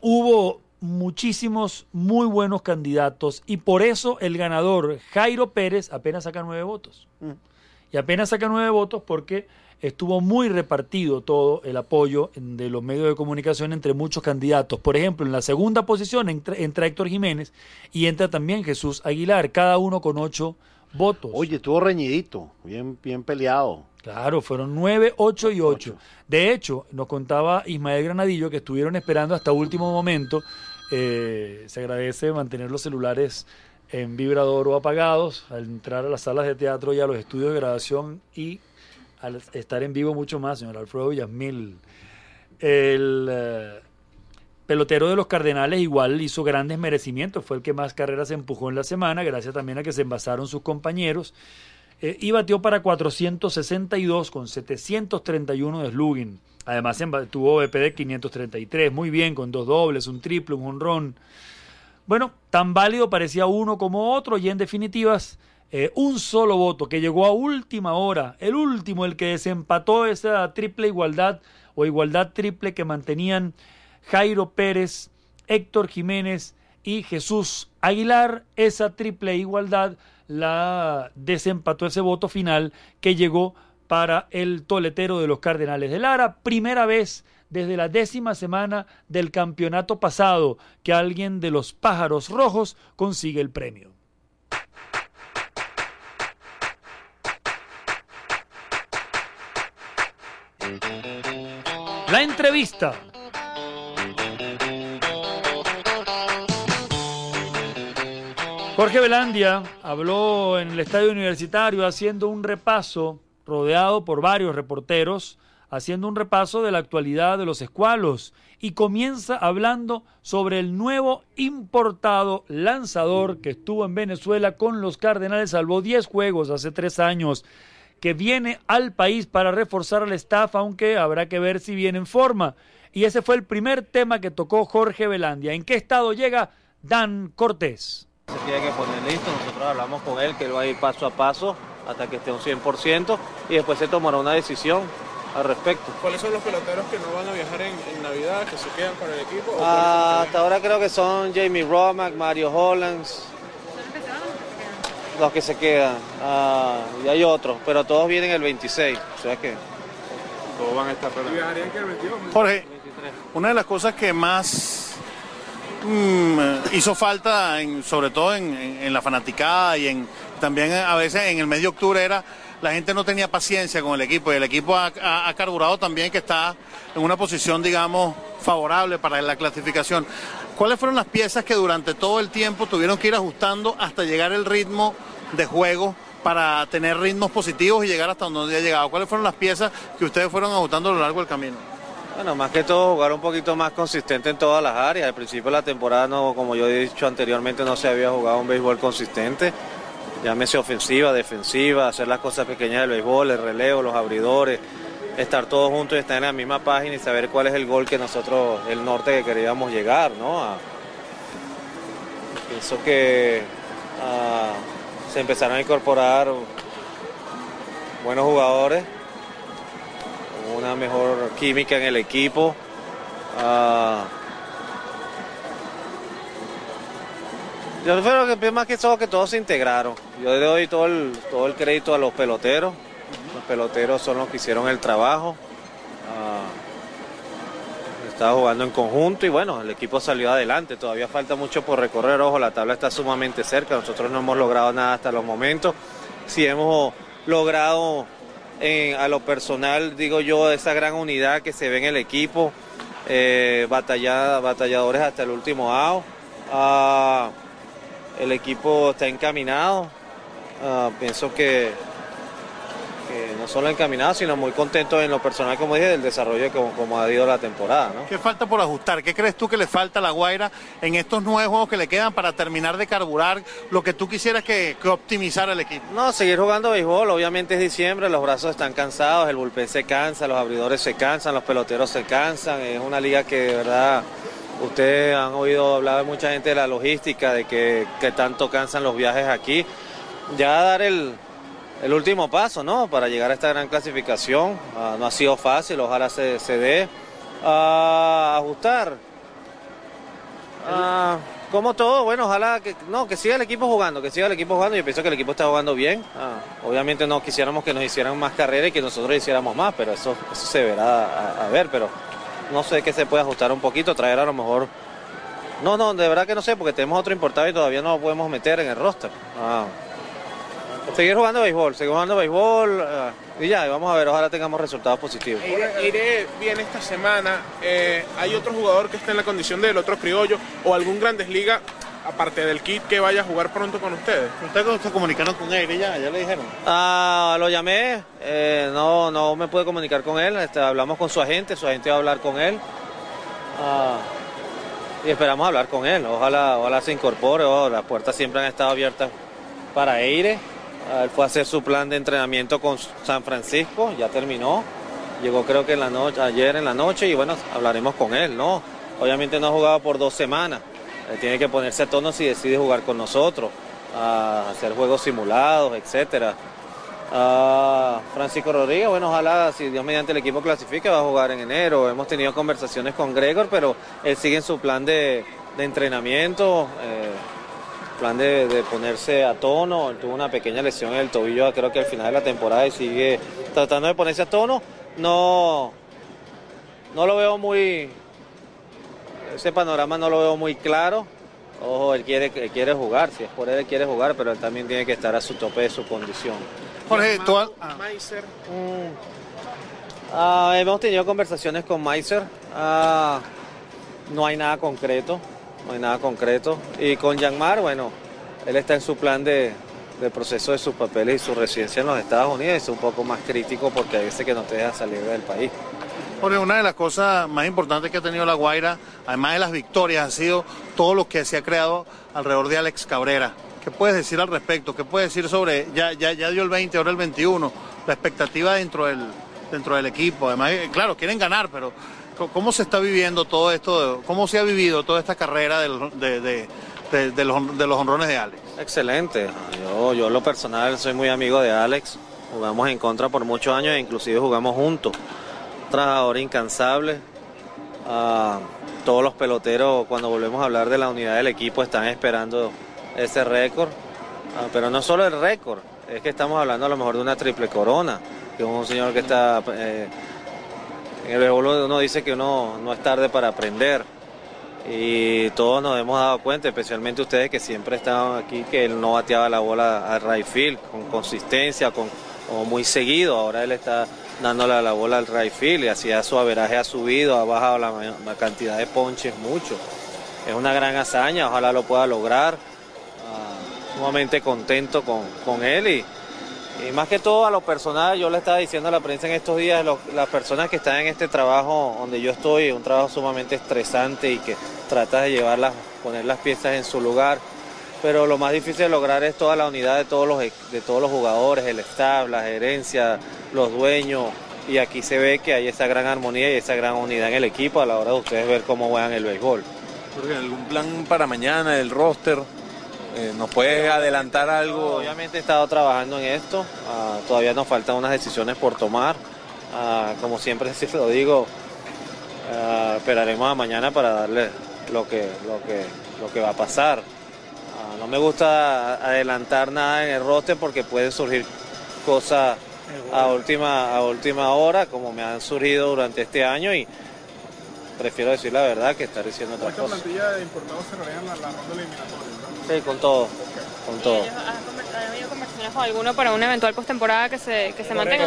hubo muchísimos muy buenos candidatos y por eso el ganador Jairo Pérez apenas saca nueve votos. Mm. Y apenas saca nueve votos porque estuvo muy repartido todo el apoyo de los medios de comunicación entre muchos candidatos. Por ejemplo, en la segunda posición entra, entra Héctor Jiménez y entra también Jesús Aguilar, cada uno con ocho votos. Oye, estuvo reñidito, bien, bien peleado. Claro, fueron 9, 8 y 8. De hecho, nos contaba Ismael Granadillo que estuvieron esperando hasta último momento. Eh, se agradece mantener los celulares en vibrador o apagados al entrar a las salas de teatro y a los estudios de grabación y al estar en vivo mucho más, señor Alfredo Villasmil. El eh, pelotero de los Cardenales igual hizo grandes merecimientos, fue el que más carreras empujó en la semana, gracias también a que se envasaron sus compañeros. Eh, y batió para 462 con 731 de slugging. Además tuvo BP de 533, muy bien, con dos dobles, un triple, un honrón. Bueno, tan válido parecía uno como otro y en definitivas eh, un solo voto que llegó a última hora, el último, el que desempató esa triple igualdad o igualdad triple que mantenían Jairo Pérez, Héctor Jiménez y Jesús Aguilar, esa triple igualdad la desempató ese voto final que llegó para el toletero de los Cardenales de Lara. Primera vez desde la décima semana del campeonato pasado que alguien de los pájaros rojos consigue el premio. La entrevista. Jorge Velandia habló en el estadio universitario haciendo un repaso, rodeado por varios reporteros, haciendo un repaso de la actualidad de los escualos y comienza hablando sobre el nuevo importado lanzador que estuvo en Venezuela con los Cardenales, salvó 10 juegos hace tres años, que viene al país para reforzar al staff, aunque habrá que ver si viene en forma. Y ese fue el primer tema que tocó Jorge Velandia. ¿En qué estado llega Dan Cortés? Se tiene que poner listo, nosotros hablamos con él que él va a ir paso a paso hasta que esté un 100% y después se tomará una decisión al respecto. ¿Cuáles son los peloteros que no van a viajar en, en Navidad, que se quedan con el equipo? ¿O Ah, hasta ahora creo que son Jamie Romack, Mario Hollands, los que se quedan. Ah, y hay otros, pero todos vienen el 26, o sea que todos van a estar. Jorge, una de las cosas que más mm, hizo falta, en- sobre todo en, en- en la fanaticada y en también a veces en el mes de octubre era la gente no tenía paciencia con el equipo y el equipo ha, ha- ha carburado también que está en una posición, digamos, favorable para la clasificación. ¿Cuáles fueron las piezas que durante todo el tiempo tuvieron que ir ajustando hasta llegar el ritmo de juego para tener ritmos positivos y llegar hasta donde ha llegado? ¿Cuáles fueron las piezas que ustedes fueron ajustando a lo largo del camino? Bueno, más que todo jugar un poquito más consistente en todas las áreas. Al principio de la temporada, no, como yo he dicho anteriormente, no se había jugado un béisbol consistente. Llámese ofensiva, defensiva, hacer las cosas pequeñas del béisbol, el relevo, los abridores, estar todos juntos y estar en la misma página y saber cuál es el gol que nosotros, el norte que queríamos llegar, ¿no? Pienso que se empezaron a incorporar buenos jugadores, una mejor química en el equipo. Yo creo que más que todo que todos se integraron. Yo le doy todo el, todo el crédito a los peloteros. Los peloteros son los que hicieron el trabajo. Ah, estaba jugando en conjunto y bueno, el equipo salió adelante. Todavía falta mucho por recorrer. Ojo, la tabla está sumamente cerca. Nosotros no hemos logrado nada hasta los momentos. Si hemos logrado en- a lo personal, digo yo, esa gran unidad que se ve en el equipo, eh, batallada- batalladores hasta el último out. Ah, el equipo está encaminado. Ah, pienso que, no solo encaminado, sino muy contento en lo personal, como dije, del desarrollo como, como ha ido la temporada. ¿no? ¿Qué falta por ajustar? ¿Qué crees tú que le falta a La Guaira en estos nueve juegos que le quedan para terminar de carburar lo que tú quisieras que, que optimizara el equipo? No, seguir jugando béisbol, obviamente es diciembre, los brazos están cansados, el bullpen se cansa, los abridores se cansan, los peloteros se cansan, es una liga que de verdad ustedes han oído hablar de mucha gente de la logística, de que, que tanto cansan los viajes aquí. Ya dar el, el último paso, ¿no? Para llegar a esta gran clasificación, Ah, no ha sido fácil, ojalá se, se dé. Ah, ajustar, Ah, como todo, bueno, ojalá que no, que siga el equipo jugando, que siga el equipo jugando. Yo pienso que el equipo está jugando bien. Obviamente no quisiéramos que nos hicieran más carreras y que nosotros hiciéramos más, pero eso, eso se verá a, a ver. Pero no sé qué se puede ajustar un poquito, traer a lo mejor. No, no, de verdad que no sé, porque tenemos otro importado y todavía no lo podemos meter en el roster. Seguir jugando béisbol, seguir jugando béisbol ah, y ya, y vamos a ver, ojalá tengamos resultados positivos. Iré, iré bien esta semana. Eh, ¿Hay otro jugador que esté en la condición del otro criollo o algún Grandes Ligas, aparte del kit, que vaya a jugar pronto con ustedes? ¿Ustedes se comunicaron con él ya? ¿Ya le dijeron? Ah, lo llamé, eh, no, no me pude comunicar con él, este, hablamos con su agente, su agente va a hablar con él. Ah, y esperamos hablar con él, ojalá, ojalá se incorpore, oh, las puertas siempre han estado abiertas para Eire. Ah, él fue a hacer su plan de entrenamiento con San Francisco, ya terminó. Llegó creo que en la noche, ayer en la noche y bueno, hablaremos con él, ¿no? Obviamente no ha jugado por dos semanas. Él tiene que ponerse a tono si decide jugar con nosotros, a hacer juegos simulados, etcétera. Ah, Francisco Rodríguez, bueno, ojalá si Dios mediante el equipo clasifique va a jugar en enero. Hemos tenido conversaciones con Gregor, pero él sigue en su plan de, de entrenamiento, eh, plan de, de ponerse a tono. Él tuvo una pequeña lesión en el tobillo, creo que al final de la temporada y sigue tratando de ponerse a tono. No, no lo veo muy, ese panorama no lo veo muy claro. Ojo, él quiere, él quiere jugar, si es por él, él quiere jugar, pero él también tiene que estar a su tope de su condición. Jorge, tú... has- Maiser. Ah, hemos tenido conversaciones con Meiser. Ah, no hay nada concreto, no hay nada concreto. Y con Yanmar, bueno, él está en su plan de, de proceso de sus papeles y su residencia en los Estados Unidos. Es un poco más crítico porque hay veces que no te deja salir del país. Jorge, una de las cosas más importantes que ha tenido La Guaira, además de las victorias, ha sido todo lo que se ha creado alrededor de Alex Cabrera. ¿Qué puedes decir al respecto? ¿Qué puedes decir sobre, ya, ya, ya dio el 20, ahora el 21, la expectativa dentro del, dentro del equipo? Además, eh, claro, quieren ganar, pero ¿cómo se está viviendo todo esto? ¿Cómo se ha vivido toda esta carrera de, los, de honrones de Alex? Excelente. Yo, yo lo personal soy muy amigo de Alex. Jugamos en contra por muchos años e inclusive jugamos juntos. Trabajador incansable. Ah, todos los peloteros, cuando volvemos a hablar de la unidad del equipo, están esperando ese récord. Ah, pero no solo el récord, es que estamos hablando a lo mejor de una triple corona, que un señor que está eh, En el béisbol uno dice que uno no es tarde para aprender y todos nos hemos dado cuenta, especialmente ustedes que siempre estaban aquí, que él no bateaba la bola a right field con consistencia, con, o muy seguido. Ahora él está dándole la bola al right field y así su averaje ha subido, ha bajado la, cantidad de ponches mucho. Es una gran hazaña, ojalá lo pueda lograr. Ah, sumamente contento con, con él y más que todo a lo personal, yo le estaba diciendo a la prensa en estos días, las personas que están en este trabajo donde yo estoy, un trabajo sumamente estresante y que tratas de llevarlas, poner las piezas en su lugar, pero lo más difícil de lograr es toda la unidad de todos los, de todos los jugadores, el staff, la gerencia, los dueños, y aquí se ve que hay esa gran armonía y esa gran unidad en el equipo a la hora de ustedes ver cómo juegan el béisbol. ¿algún plan para mañana, el roster? Eh, ¿Nos puedes adelantar algo? Obviamente he estado trabajando en esto, ah, todavía nos faltan unas decisiones por tomar. Ah, como siempre sí lo digo, ah, esperaremos a mañana para darle lo que, lo que, lo que va a pasar. No me gusta adelantar nada en el roster porque pueden surgir cosas a última, a última hora, como me han surgido durante este año y prefiero decir la verdad que estar diciendo otra cosa. plantilla de importados cerraría la, la ronda eliminatoria. Sí, con todo, con todo. ¿Han habido conversaciones con alguno para una eventual postemporada que se, que se mantenga?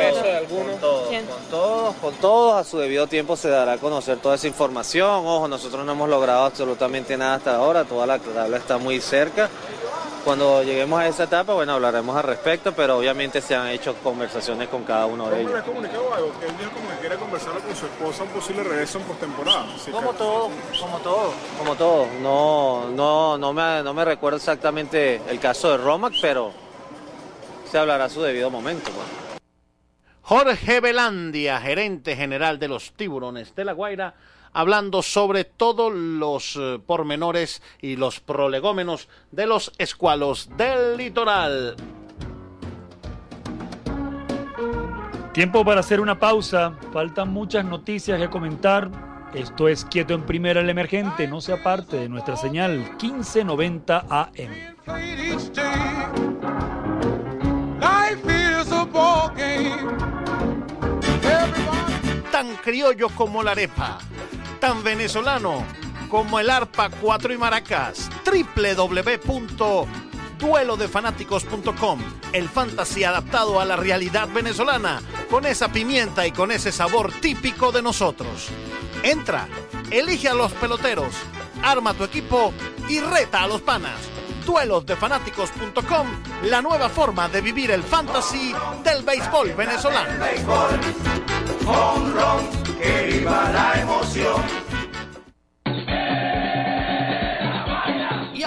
Con todos, con todos, con todos, a su debido tiempo se dará a conocer toda esa información. Ojo, nosotros no hemos logrado absolutamente nada hasta ahora, toda la tabla está muy cerca. Cuando lleguemos a esa etapa, bueno, hablaremos al respecto, pero obviamente se han hecho conversaciones con cada uno de ¿Cómo ellos. le has comunicado algo? Que él dijo como que quiere conversarlo con su esposa un posible regreso en postemporada. Como que- todo, como todo. Como todo, no, no, no, me, no me recuerdo exactamente el caso de Romac, pero se hablará a su debido momento. pues. Jorge Velandia, gerente general de los Tiburones de La Guaira, hablando sobre todos los eh, pormenores y los prolegómenos de los escualos del litoral. Tiempo para hacer una pausa. Faltan muchas noticias que comentar. Esto es Quieto en Primera el Emergente. No sea parte de nuestra señal 1590 AM. Tan criollo como la arepa, tan venezolano como el arpa, cuatro y maracas. www.duelodefanáticos.com El fantasy adaptado a la realidad venezolana, con esa pimienta y con ese sabor típico de nosotros. Entra, elige a los peloteros, arma tu equipo y reta a los panas. Duelosdefanáticos.com, la nueva forma de vivir el fantasy del béisbol venezolano.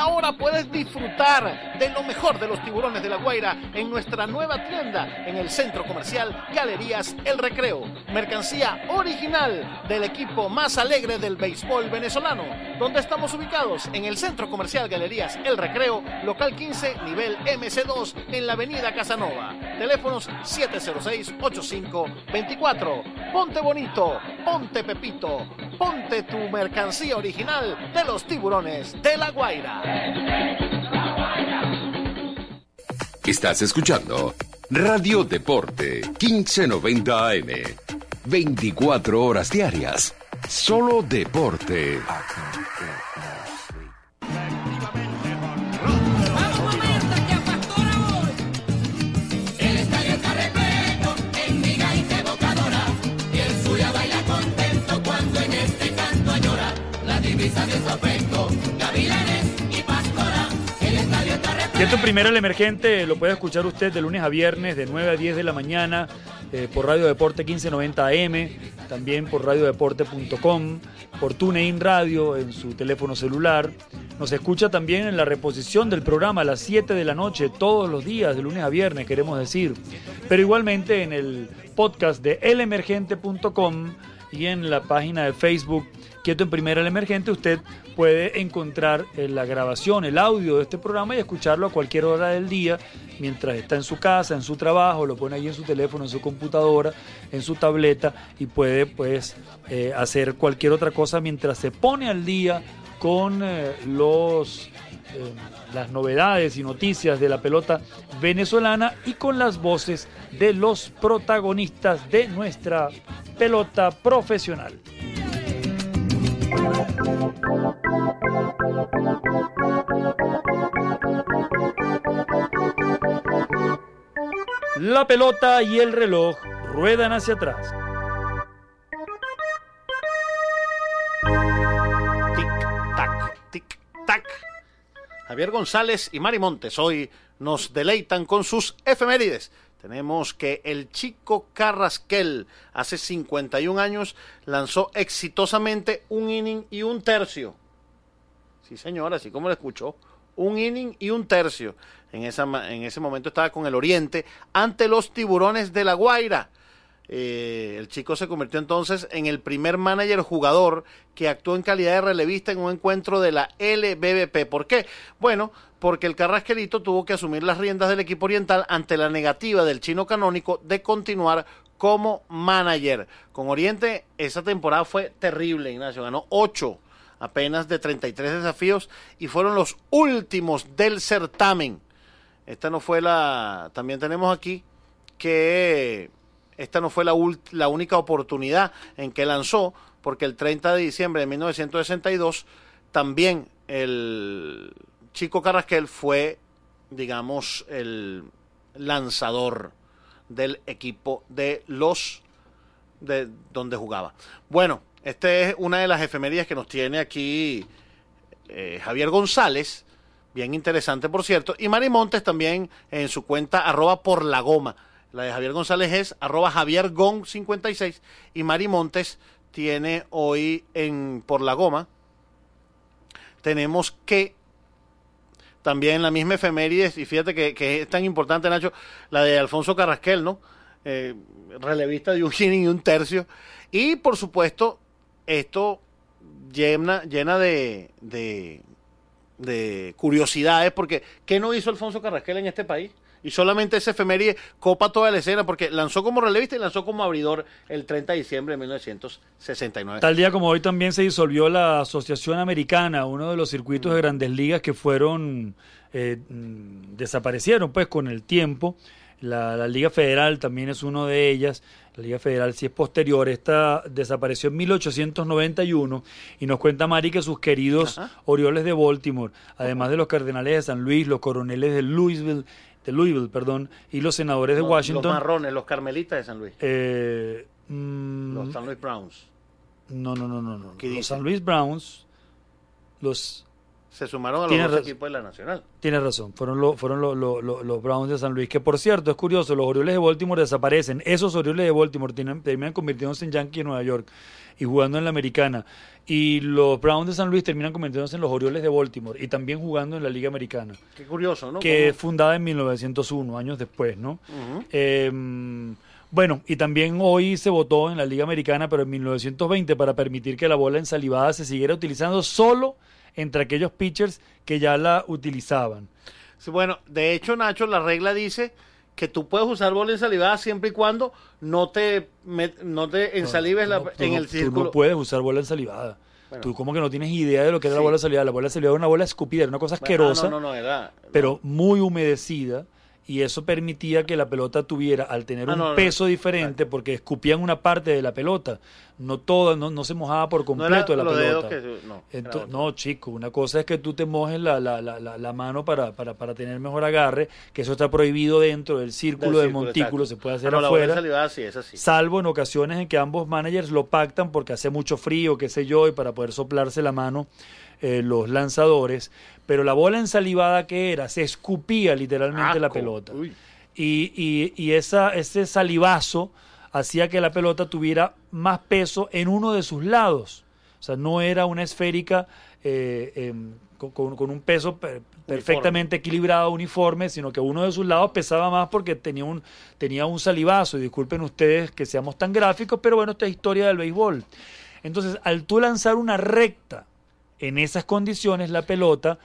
Ahora puedes disfrutar de lo mejor de los tiburones de la Guaira en nuestra nueva tienda en el centro comercial Galerías El Recreo. Mercancía original del equipo más alegre del béisbol venezolano. Donde estamos ubicados en el centro comercial Galerías El Recreo, local 15, nivel MC2, en la avenida Casanova. Teléfonos 706-8524. Ponte bonito, ponte Pepito, ponte tu mercancía original de los tiburones de la Guaira. Estás escuchando Radio Deporte 1590 AM. 24 horas diarias. Solo deporte. Está en Primera el Emergente lo puede escuchar usted de lunes a viernes de 9 a 10 de la mañana eh, por Radio Deporte 1590 AM, también por radiodeporte.com, por TuneIn Radio en su teléfono celular. Nos escucha también en la reposición del programa a las 7 de la noche todos los días de lunes a viernes, queremos decir. Pero igualmente en el podcast de elemergente.com y en la página de Facebook Quieto en Primera el Emergente, usted puede encontrar eh, la grabación, el audio de este programa y escucharlo a cualquier hora del día, mientras está en su casa, en su trabajo, lo pone ahí en su teléfono, en su computadora, en su tableta y puede pues eh, hacer cualquier otra cosa mientras se pone al día con eh, los las novedades y noticias de la pelota venezolana y con las voces de los protagonistas de nuestra pelota profesional. La pelota y el reloj ruedan hacia atrás. Tac, tic, tac. Javier González y Mari Montes hoy nos deleitan con sus efemérides. Tenemos que el chico Carrasquel hace 51 años lanzó exitosamente un inning y un tercio. Sí, señor, así como lo escuchó. Un inning y un tercio. En, en ese momento estaba con el Oriente ante los tiburones de La Guaira. Eh, el chico se convirtió entonces en el primer manager jugador que actuó en calidad de relevista en un encuentro de la LBBP. ¿Por qué? Bueno, porque el Carrasquelito tuvo que asumir las riendas del equipo oriental ante la negativa del chino canónico de continuar como manager. Con Oriente esa temporada fue terrible, Ignacio. Ganó 8 apenas de 33 desafíos y fueron los últimos del certamen. Esta no fue la... También tenemos aquí que esta no fue la, única oportunidad en que lanzó, porque el 30 de diciembre de 1962 también el Chico Carrasquel fue, digamos, el lanzador del equipo de los de donde jugaba. Bueno, esta es una de las efemerías que nos tiene aquí eh, Javier González, bien interesante por cierto, y Mari Montes también en su cuenta arroba por la goma. La de Javier González es arroba Javier Gon 56 y Mari Montes tiene hoy en por la goma. Tenemos que también la misma efemérides, y fíjate que, que es tan importante, Nacho, la de Alfonso Carrasquel, ¿no? Eh, relevista de un inning y un tercio. Y por supuesto, esto llena, llena de, de, de curiosidades, porque ¿qué no hizo Alfonso Carrasquel en este país? Y solamente ese efeméride copa toda la escena, porque lanzó como relevista y lanzó como abridor el 30 de diciembre de 1969. Tal día como hoy también se disolvió la Asociación Americana, uno de los circuitos de grandes ligas que fueron, eh, mm, desaparecieron pues con el tiempo. La, la Liga Federal también es uno de ellas. La Liga Federal sí es posterior. Esta desapareció en 1891 y nos cuenta Mari que sus queridos Orioles de Baltimore, además de los Cardenales de San Luis, los Coroneles de Louisville, de Louisville, perdón, y los senadores de Washington. Los marrones, los carmelitas de San Luis. eh, mm, Los San Luis Browns. no, no, no, no, no. ¿Qué Los dice? San Luis Browns, los Se sumaron a los dos equipos de la Nacional. Tienes razón, fueron, lo- fueron lo- lo- lo- los Browns de San Luis, que por cierto, es curioso, los Orioles de Baltimore desaparecen, esos Orioles de Baltimore terminan convirtiéndose en Yankees de Nueva York y jugando en la Americana, y los Browns de San Luis terminan convirtiéndose en los Orioles de Baltimore y también jugando en la Liga Americana, Qué curioso, ¿no? que es fundada en 1901, años después, ¿no? Eh, bueno, y también hoy se votó en la Liga Americana, pero en 1920, para permitir que la bola ensalivada se siguiera utilizando solo entre aquellos pitchers que ya la utilizaban. Sí, bueno, de hecho, Nacho, la regla dice que tú puedes usar bola ensalivada siempre y cuando no te, no te ensalives la- Tú en no- el Tú círculo. no puedes usar bola ensalivada. Bueno. Tú como que no tienes idea de lo que era la bola ensalivada. La bola ensalivada era una bola escupida, era una cosa Bueno, asquerosa, ah, no, no, no, era... pero muy humedecida. Y eso permitía que la pelota tuviera, al tener Ah, un no, no, peso diferente, porque escupían una parte de la pelota, no toda, no, no se mojaba por completo la pelota. que- no, chico, una cosa es que tú te mojes la, la, la, la, la mano para, para, para tener mejor agarre, que eso está prohibido dentro del círculo Del del círculo, montículo, exacto. se puede hacer Ah, afuera sí, es así. salvo en ocasiones en que ambos managers lo pactan porque hace mucho frío, qué sé yo, y para poder soplarse la mano eh, los lanzadores, pero la bola ensalivada que era, se escupía literalmente la pelota. Uy. Y, y, y esa, ese salivazo hacía que la pelota tuviera más peso en uno de sus lados. O sea, no era una esférica eh, em, con, un peso per- perfectamente equilibrado, uniforme, sino que uno de sus lados pesaba más porque tenía un, tenía un salivazo. Y disculpen ustedes que seamos tan gráficos, pero bueno, esta es historia del béisbol. Entonces, al tú lanzar una recta en esas condiciones, la pelota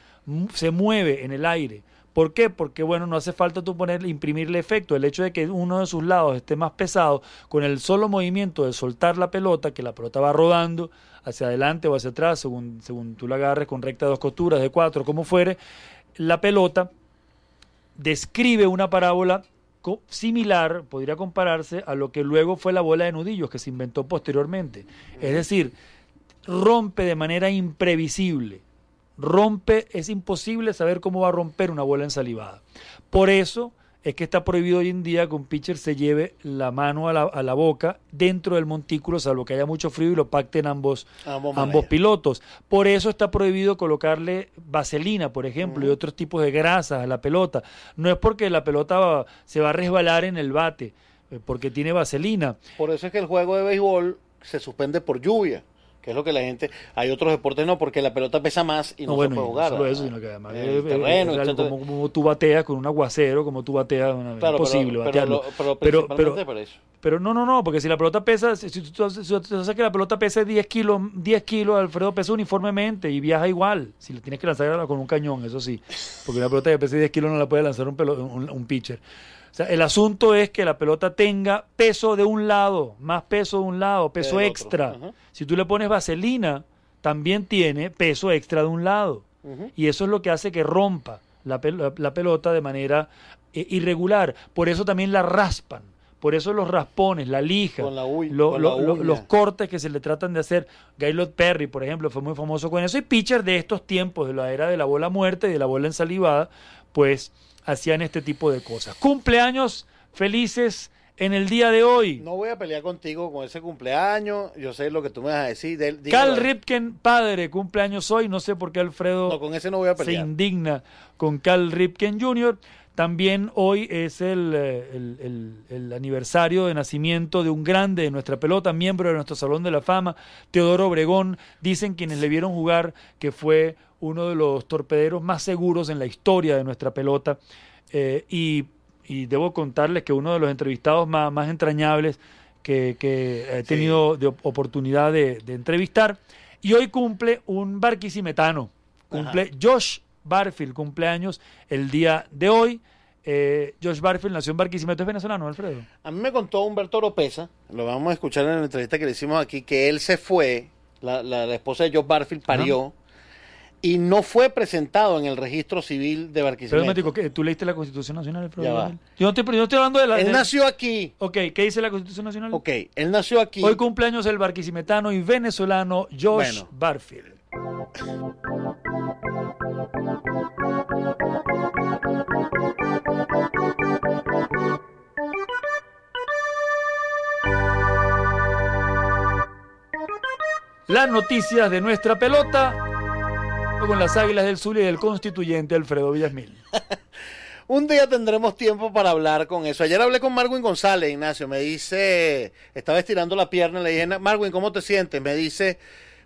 se mueve en el aire. ¿Por qué? Porque, bueno, no hace falta tú ponerle, imprimirle efecto. El hecho de que uno de sus lados esté más pesado, con el solo movimiento de soltar la pelota, que la pelota va rodando hacia adelante o hacia atrás, según, según tú la agarres con recta de dos costuras, de cuatro, como fuere, la pelota describe una parábola similar, podría compararse a lo que luego fue la bola de nudillos que se inventó posteriormente. Es decir, rompe de manera imprevisible. Rompe, es imposible saber cómo va a romper una bola ensalivada. Por eso es que está prohibido hoy en día que un pitcher se lleve la mano a la, a la boca dentro del montículo, salvo que haya mucho frío y lo pacten ambos, Ambos pilotos. Por eso está prohibido colocarle vaselina, por ejemplo, y otros tipos de grasas a la pelota. No es porque la pelota va- se va a resbalar en el bate, eh, porque tiene vaselina. Por eso es que el juego de béisbol se suspende por lluvia, que es lo que la gente... Hay otros deportes no, porque la pelota pesa más y no, No, bueno, se puede y no jugar. solo eso, sino que además El es- terreno, es algo como, como tú bateas con un aguacero, como tú bateas, una, Claro, imposible pero- pero pero pero, principalmente por eso. pero no, no, no, porque si la pelota pesa, si, si tú, si tú sabes que la pelota pesa 10 kilos, 10 kilos, Alfredo pesa uniformemente y viaja igual. Si le tienes que lanzar con un cañón, eso sí, porque una pelota que pesa 10 kilos no la puede lanzar un, pelo- un, un pitcher. Sea, el asunto es que la pelota tenga peso de un lado, más peso de un lado, peso extra. Si tú le pones vaselina, también tiene peso extra de un lado. Y eso es lo que hace que rompa la, pel- la pelota de manera eh, irregular. Por eso también la raspan. Por eso los raspones, la lija, la lo- lo- la los cortes que se le tratan de hacer. Gaylord Perry, por ejemplo, fue muy famoso con eso. Y pitcher de estos tiempos, de la era de la bola muerta y de la bola ensalivada, pues hacían este tipo de cosas. Cumpleaños felices en el día de hoy. No voy a pelear contigo con ese cumpleaños. Yo sé lo que tú me vas a decir. dígalo. Cal Ripken, padre, cumpleaños hoy. No sé por qué Alfredo No, con ese no voy a se pelear. indigna con Cal Ripken Jr. También hoy es el, eh, el- el- el aniversario de nacimiento de un grande de nuestra pelota, miembro de nuestro Salón de la Fama, Teodoro Obregón. Dicen quienes le vieron jugar que fue uno de los torpederos más seguros en la historia de nuestra pelota. Eh, y, y debo contarles que uno de los entrevistados más, más entrañables que, que he tenido de op- oportunidad de, de entrevistar. Y hoy cumple un barquisimetano. Cumple Josh Barfield, cumpleaños el día de hoy. Eh, Josh Barfield nació en Barquisimeto, es venezolano, Alfredo. A mí me contó Humberto Oropesa, lo vamos a escuchar en la entrevista que le hicimos aquí, que él se fue, la, la- la esposa de Josh Barfield parió, y no fue presentado en el registro civil de Pero Barquisimeto. me digo, ¿qué? ¿tú leíste la Constitución Nacional, Alfredo? Ya va. Yo no yo no estoy hablando de la... Él de- nació aquí. Ok, ¿qué dice la Constitución Nacional? Ok, él nació aquí. Hoy cumpleaños el barquisimetano y venezolano Josh Bueno. Barfield. Las noticias de nuestra pelota con las Águilas del Zulia y del constituyente Alfredo Villasmil. Un día tendremos tiempo para hablar con eso. Ayer hablé con Marwin González, Ignacio. Me dice, estaba estirando la pierna, le dije, Marwin, ¿cómo te sientes? Me dice,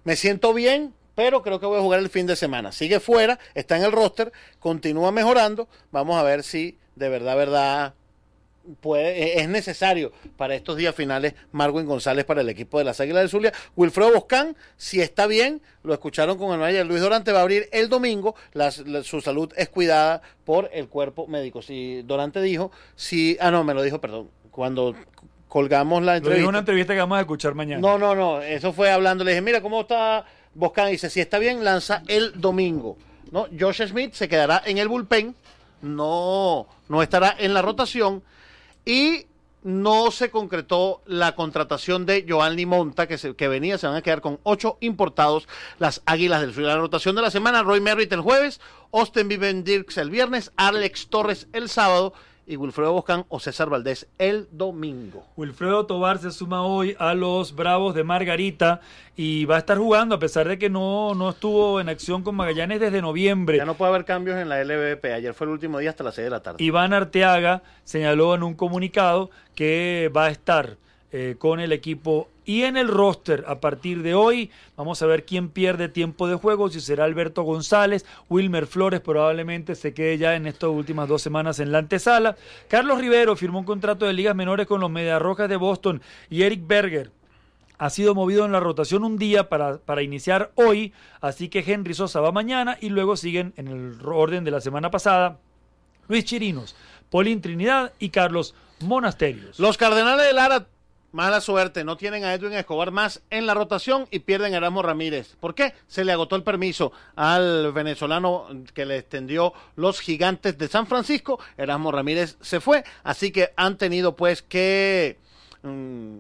me siento bien, pero creo que voy a jugar el fin de semana. Sigue fuera, está en el roster, continúa mejorando. Vamos a ver si de verdad, verdad, puede, es necesario para estos días finales Marwin González para el equipo de las Águilas del Zulia. Wilfredo Boscán, si está bien, lo escucharon con el manager Luis Dorante, va a abrir el domingo, las- la- su salud es cuidada por el cuerpo médico. Si Dorante dijo, si, ah no, me lo dijo, perdón, cuando colgamos la Lo dijo en entrevista. una entrevista que vamos a escuchar mañana. No, no, no, eso fue hablando, le dije, mira, ¿cómo está Boscán? Y dice, si está bien, lanza el domingo. ¿no? Josh Smith se quedará en el bullpen, no, no estará en la rotación y no se concretó la contratación de Joanny Monta, que, se- que venía, se van a quedar con ocho importados las Águilas del Sur. La rotación de la semana, Roy Merritt el jueves, Austin Viven Dirks el viernes, Alex Torres el sábado y Wilfredo Boscán o César Valdés el domingo. Wilfredo Tobar se suma hoy a los Bravos de Margarita y va a estar jugando a pesar de que no, no estuvo en acción con Magallanes desde noviembre. Ya no puede haber cambios en la LVP. Ayer fue el último día hasta las 6 de la tarde. Iván Arteaga señaló en un comunicado que va a estar eh, con el equipo y en el roster a partir de hoy. Vamos a ver quién pierde tiempo de juego, si será Alberto González, Wilmer Flores probablemente se quede ya en estas últimas dos semanas en la antesala. Carlos Rivero firmó un contrato de ligas menores con los Medias Rojas de Boston y Eric Berger ha sido movido en la rotación un día para, para iniciar hoy, así que Henry Sosa va mañana y luego siguen en el orden de la semana pasada Luis Chirinos, Paulín Trinidad y Carlos Monasterios. Los Cardenales de Lara Mala suerte, no tienen a Edwin Escobar más en la rotación y pierden a Erasmo Ramírez. ¿Por qué? Se le agotó el permiso al venezolano que le extendió los gigantes de San Francisco. Erasmo Ramírez se fue, así que han tenido pues que mm,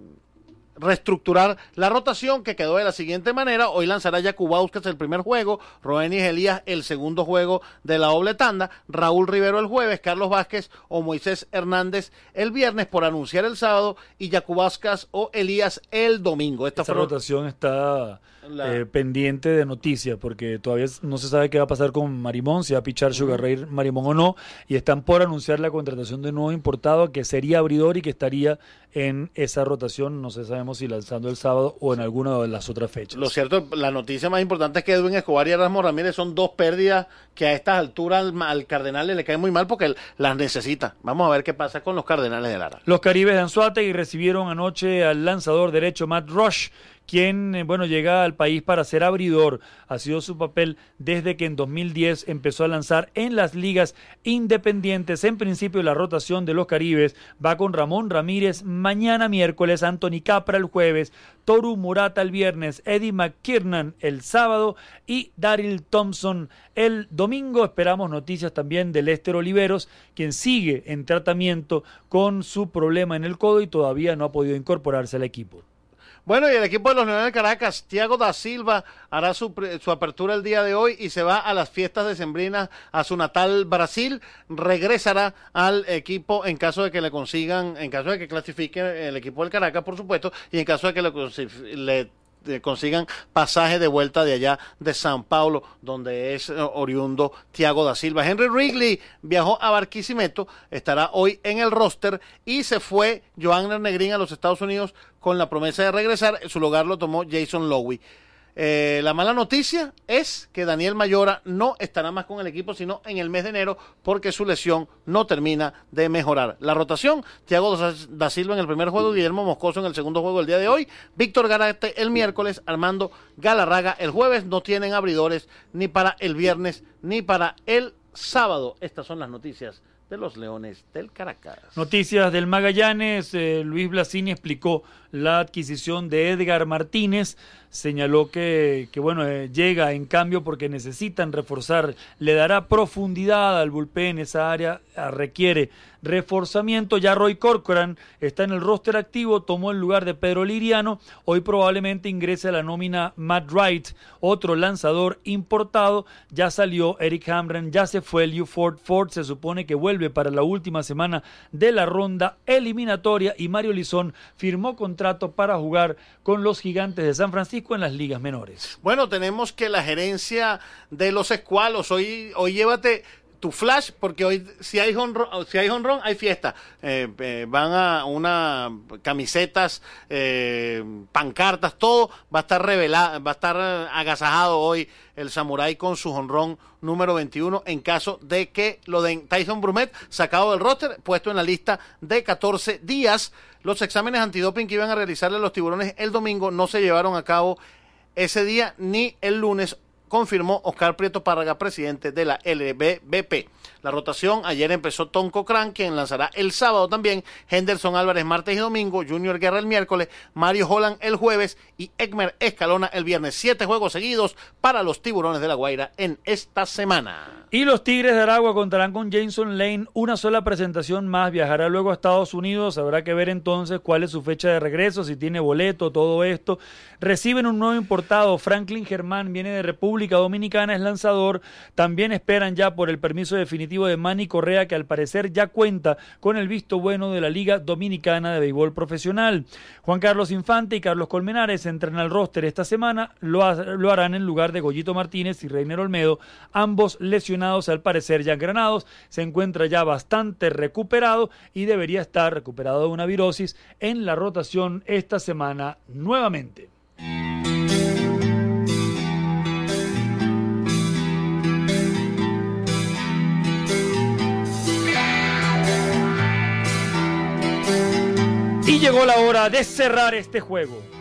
reestructurar la rotación que quedó de la siguiente manera. Hoy lanzará Yacubauskas el primer juego, Roenis Elías el segundo juego de la doble tanda, Raúl Rivero el jueves, Carlos Vázquez o Moisés Hernández el viernes por anunciar el sábado y Yacubauskas o Elías el domingo. Esta Esta fueron- rotación está La- eh, pendiente de noticias porque todavía no se sabe qué va a pasar con Marimón, si va a pichar Sugar Ray Marimón o no, y están por anunciar la contratación de un nuevo importado que sería abridor y que estaría en esa rotación, no sé, sabemos si lanzando el sábado o en alguna de las otras fechas. Lo cierto, la noticia más importante es que Edwin Escobar y Erasmo Ramírez son dos pérdidas que a estas alturas al, al Cardenales le caen muy mal porque él las necesita. Vamos a ver qué pasa con los Cardenales de Lara. Los Caribes de Anzuategui recibieron anoche al lanzador derecho Matt Rush, quien eh, bueno llega al país para ser abridor. Ha sido su papel desde que en 2010 empezó a lanzar en las ligas independientes. En principio la rotación de los Caribes va con Ramón Ramírez mañana miércoles, Anthony Capra el jueves, Toru Murata el viernes, Eddie McKiernan el sábado y Daryl Thompson el domingo. Esperamos noticias también de Lester Oliveros, quien sigue en tratamiento con su problema en el codo y todavía no ha podido incorporarse al equipo. Bueno, y el equipo de los Leones de Caracas, Tiago da Silva, hará su, su apertura el día de hoy y se va a las fiestas decembrinas a su natal Brasil. Regresará al equipo en caso de que le consigan, en caso de que clasifique el equipo del Caracas, por supuesto, y en caso de que le, consi- le consigan pasaje de vuelta de allá de San Paulo, donde es eh, oriundo Tiago da Silva. Henry Wrigley viajó a Barquisimeto, estará hoy en el roster y se fue Joan Negrín a los Estados Unidos con la promesa de regresar. Su lugar lo tomó Jason Lowy. Eh, la mala noticia es que Daniel Mayora no estará más con el equipo, sino en el mes de enero, porque su lesión no termina de mejorar. La rotación, Thiago da Silva en el primer juego, Guillermo Moscoso en el segundo juego el día de hoy, Víctor Garate el miércoles, Armando Galarraga el jueves. No tienen abridores ni para el viernes ni para el sábado. Estas son las noticias de los Leones del Caracas. Noticias del Magallanes, eh, Luis Blasini explicó la adquisición de Edgar Martínez, señaló que, que bueno, eh, llega en cambio porque necesitan reforzar, le dará profundidad al bullpen, esa área ah, requiere reforzamiento, ya Roy Corcoran está en el roster activo, tomó el lugar de Pedro Liriano, hoy probablemente ingrese a la nómina Matt Wright, otro lanzador importado, ya salió Eric Hamren, ya se fue Liu Ford, Ford se supone que vuelve para la última semana de la ronda eliminatoria y Mario Lizón firmó contrato para jugar con los gigantes de San Francisco en las ligas menores. Bueno, tenemos que la gerencia de los escualos, hoy, hoy llévate tu flash, porque hoy si hay honrón, si hay, honrón, hay fiesta. Eh, eh, van a una camisetas, eh, pancartas, todo va a estar revelado, va a estar eh, agasajado hoy el samurái con su honrón número 21 en caso de que lo den Tyson Brumet sacado del roster, puesto en la lista de 14 días. Los exámenes antidoping que iban a realizarle a los tiburones el domingo no se llevaron a cabo ese día ni el lunes confirmó Oscar Prieto Párraga, presidente de la LBBP. La rotación ayer empezó Tom Cochran, quien lanzará el sábado también, Henderson Álvarez martes y domingo, Junior Guerra el miércoles, Mario Holland el jueves y Ekmer Escalona el viernes. Siete juegos seguidos para los tiburones de la Guaira en esta semana. Y los Tigres de Aragua contarán con Jason Lane una sola presentación más, viajará luego a Estados Unidos, habrá que ver entonces cuál es su fecha de regreso, si tiene boleto, todo esto. Reciben un nuevo importado, Franklin Germán viene de República Dominicana, es lanzador, también esperan ya por el permiso definitivo de Manny Correa, que al parecer ya cuenta con el visto bueno de la Liga Dominicana de Béisbol Profesional. Juan Carlos Infante y Carlos Colmenares entran al roster esta semana, lo harán en lugar de Goyito Martínez y Reiner Olmedo, ambos lesionados al parecer ya granados, se encuentra ya bastante recuperado y debería estar recuperado de una virosis en la rotación esta semana nuevamente. Y llegó la hora de cerrar este juego.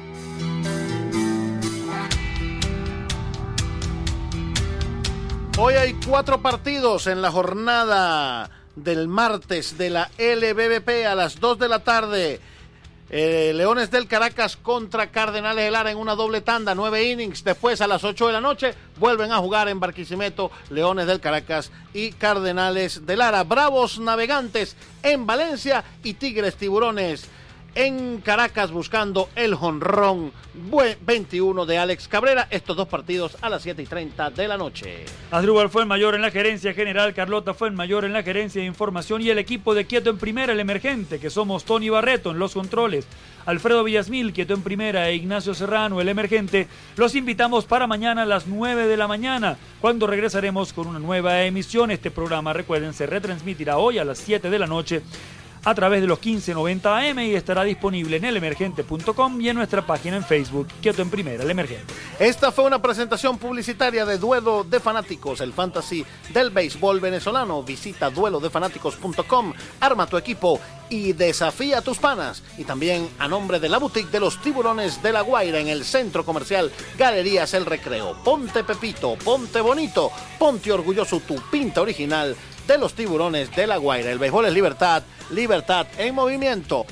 Hoy hay cuatro partidos en la jornada del martes de la LBBP a las 2 de la tarde. Eh, Leones del Caracas contra Cardenales del Lara en una doble tanda, nueve innings. Después a las 8 de la noche vuelven a jugar en Barquisimeto Leones del Caracas y Cardenales del Lara. Bravos Navegantes en Valencia y Tigres Tiburones en Caracas buscando el jonrón 21 de Alex Cabrera. Estos dos partidos a las 7 y 30 de la noche. Adrúbal fue el mayor en la gerencia general, Carlota fue el mayor en la gerencia de información y el equipo de Quieto en primera, el emergente, que somos Tony Barreto en los controles, Alfredo Villasmil, Quieto en primera e Ignacio Serrano, el emergente. Los invitamos para mañana a las 9 de la mañana, cuando regresaremos con una nueva emisión. Este programa, recuerden, se retransmitirá hoy a las 7 de la noche a través de los 1590 AM y estará disponible en elemergente.com y en nuestra página en Facebook, Quieto en Primera, El Emergente. Esta fue una presentación publicitaria de Duelo de Fanáticos, el fantasy del béisbol venezolano. Visita duelodefanáticos.com, arma tu equipo y desafía a tus panas. Y también a nombre de la boutique de los tiburones de la Guaira en el centro comercial Galerías El Recreo. Ponte Pepito, ponte bonito, ponte orgulloso tu pinta original de los tiburones de la Guaira. El béisbol es libertad, libertad en movimiento.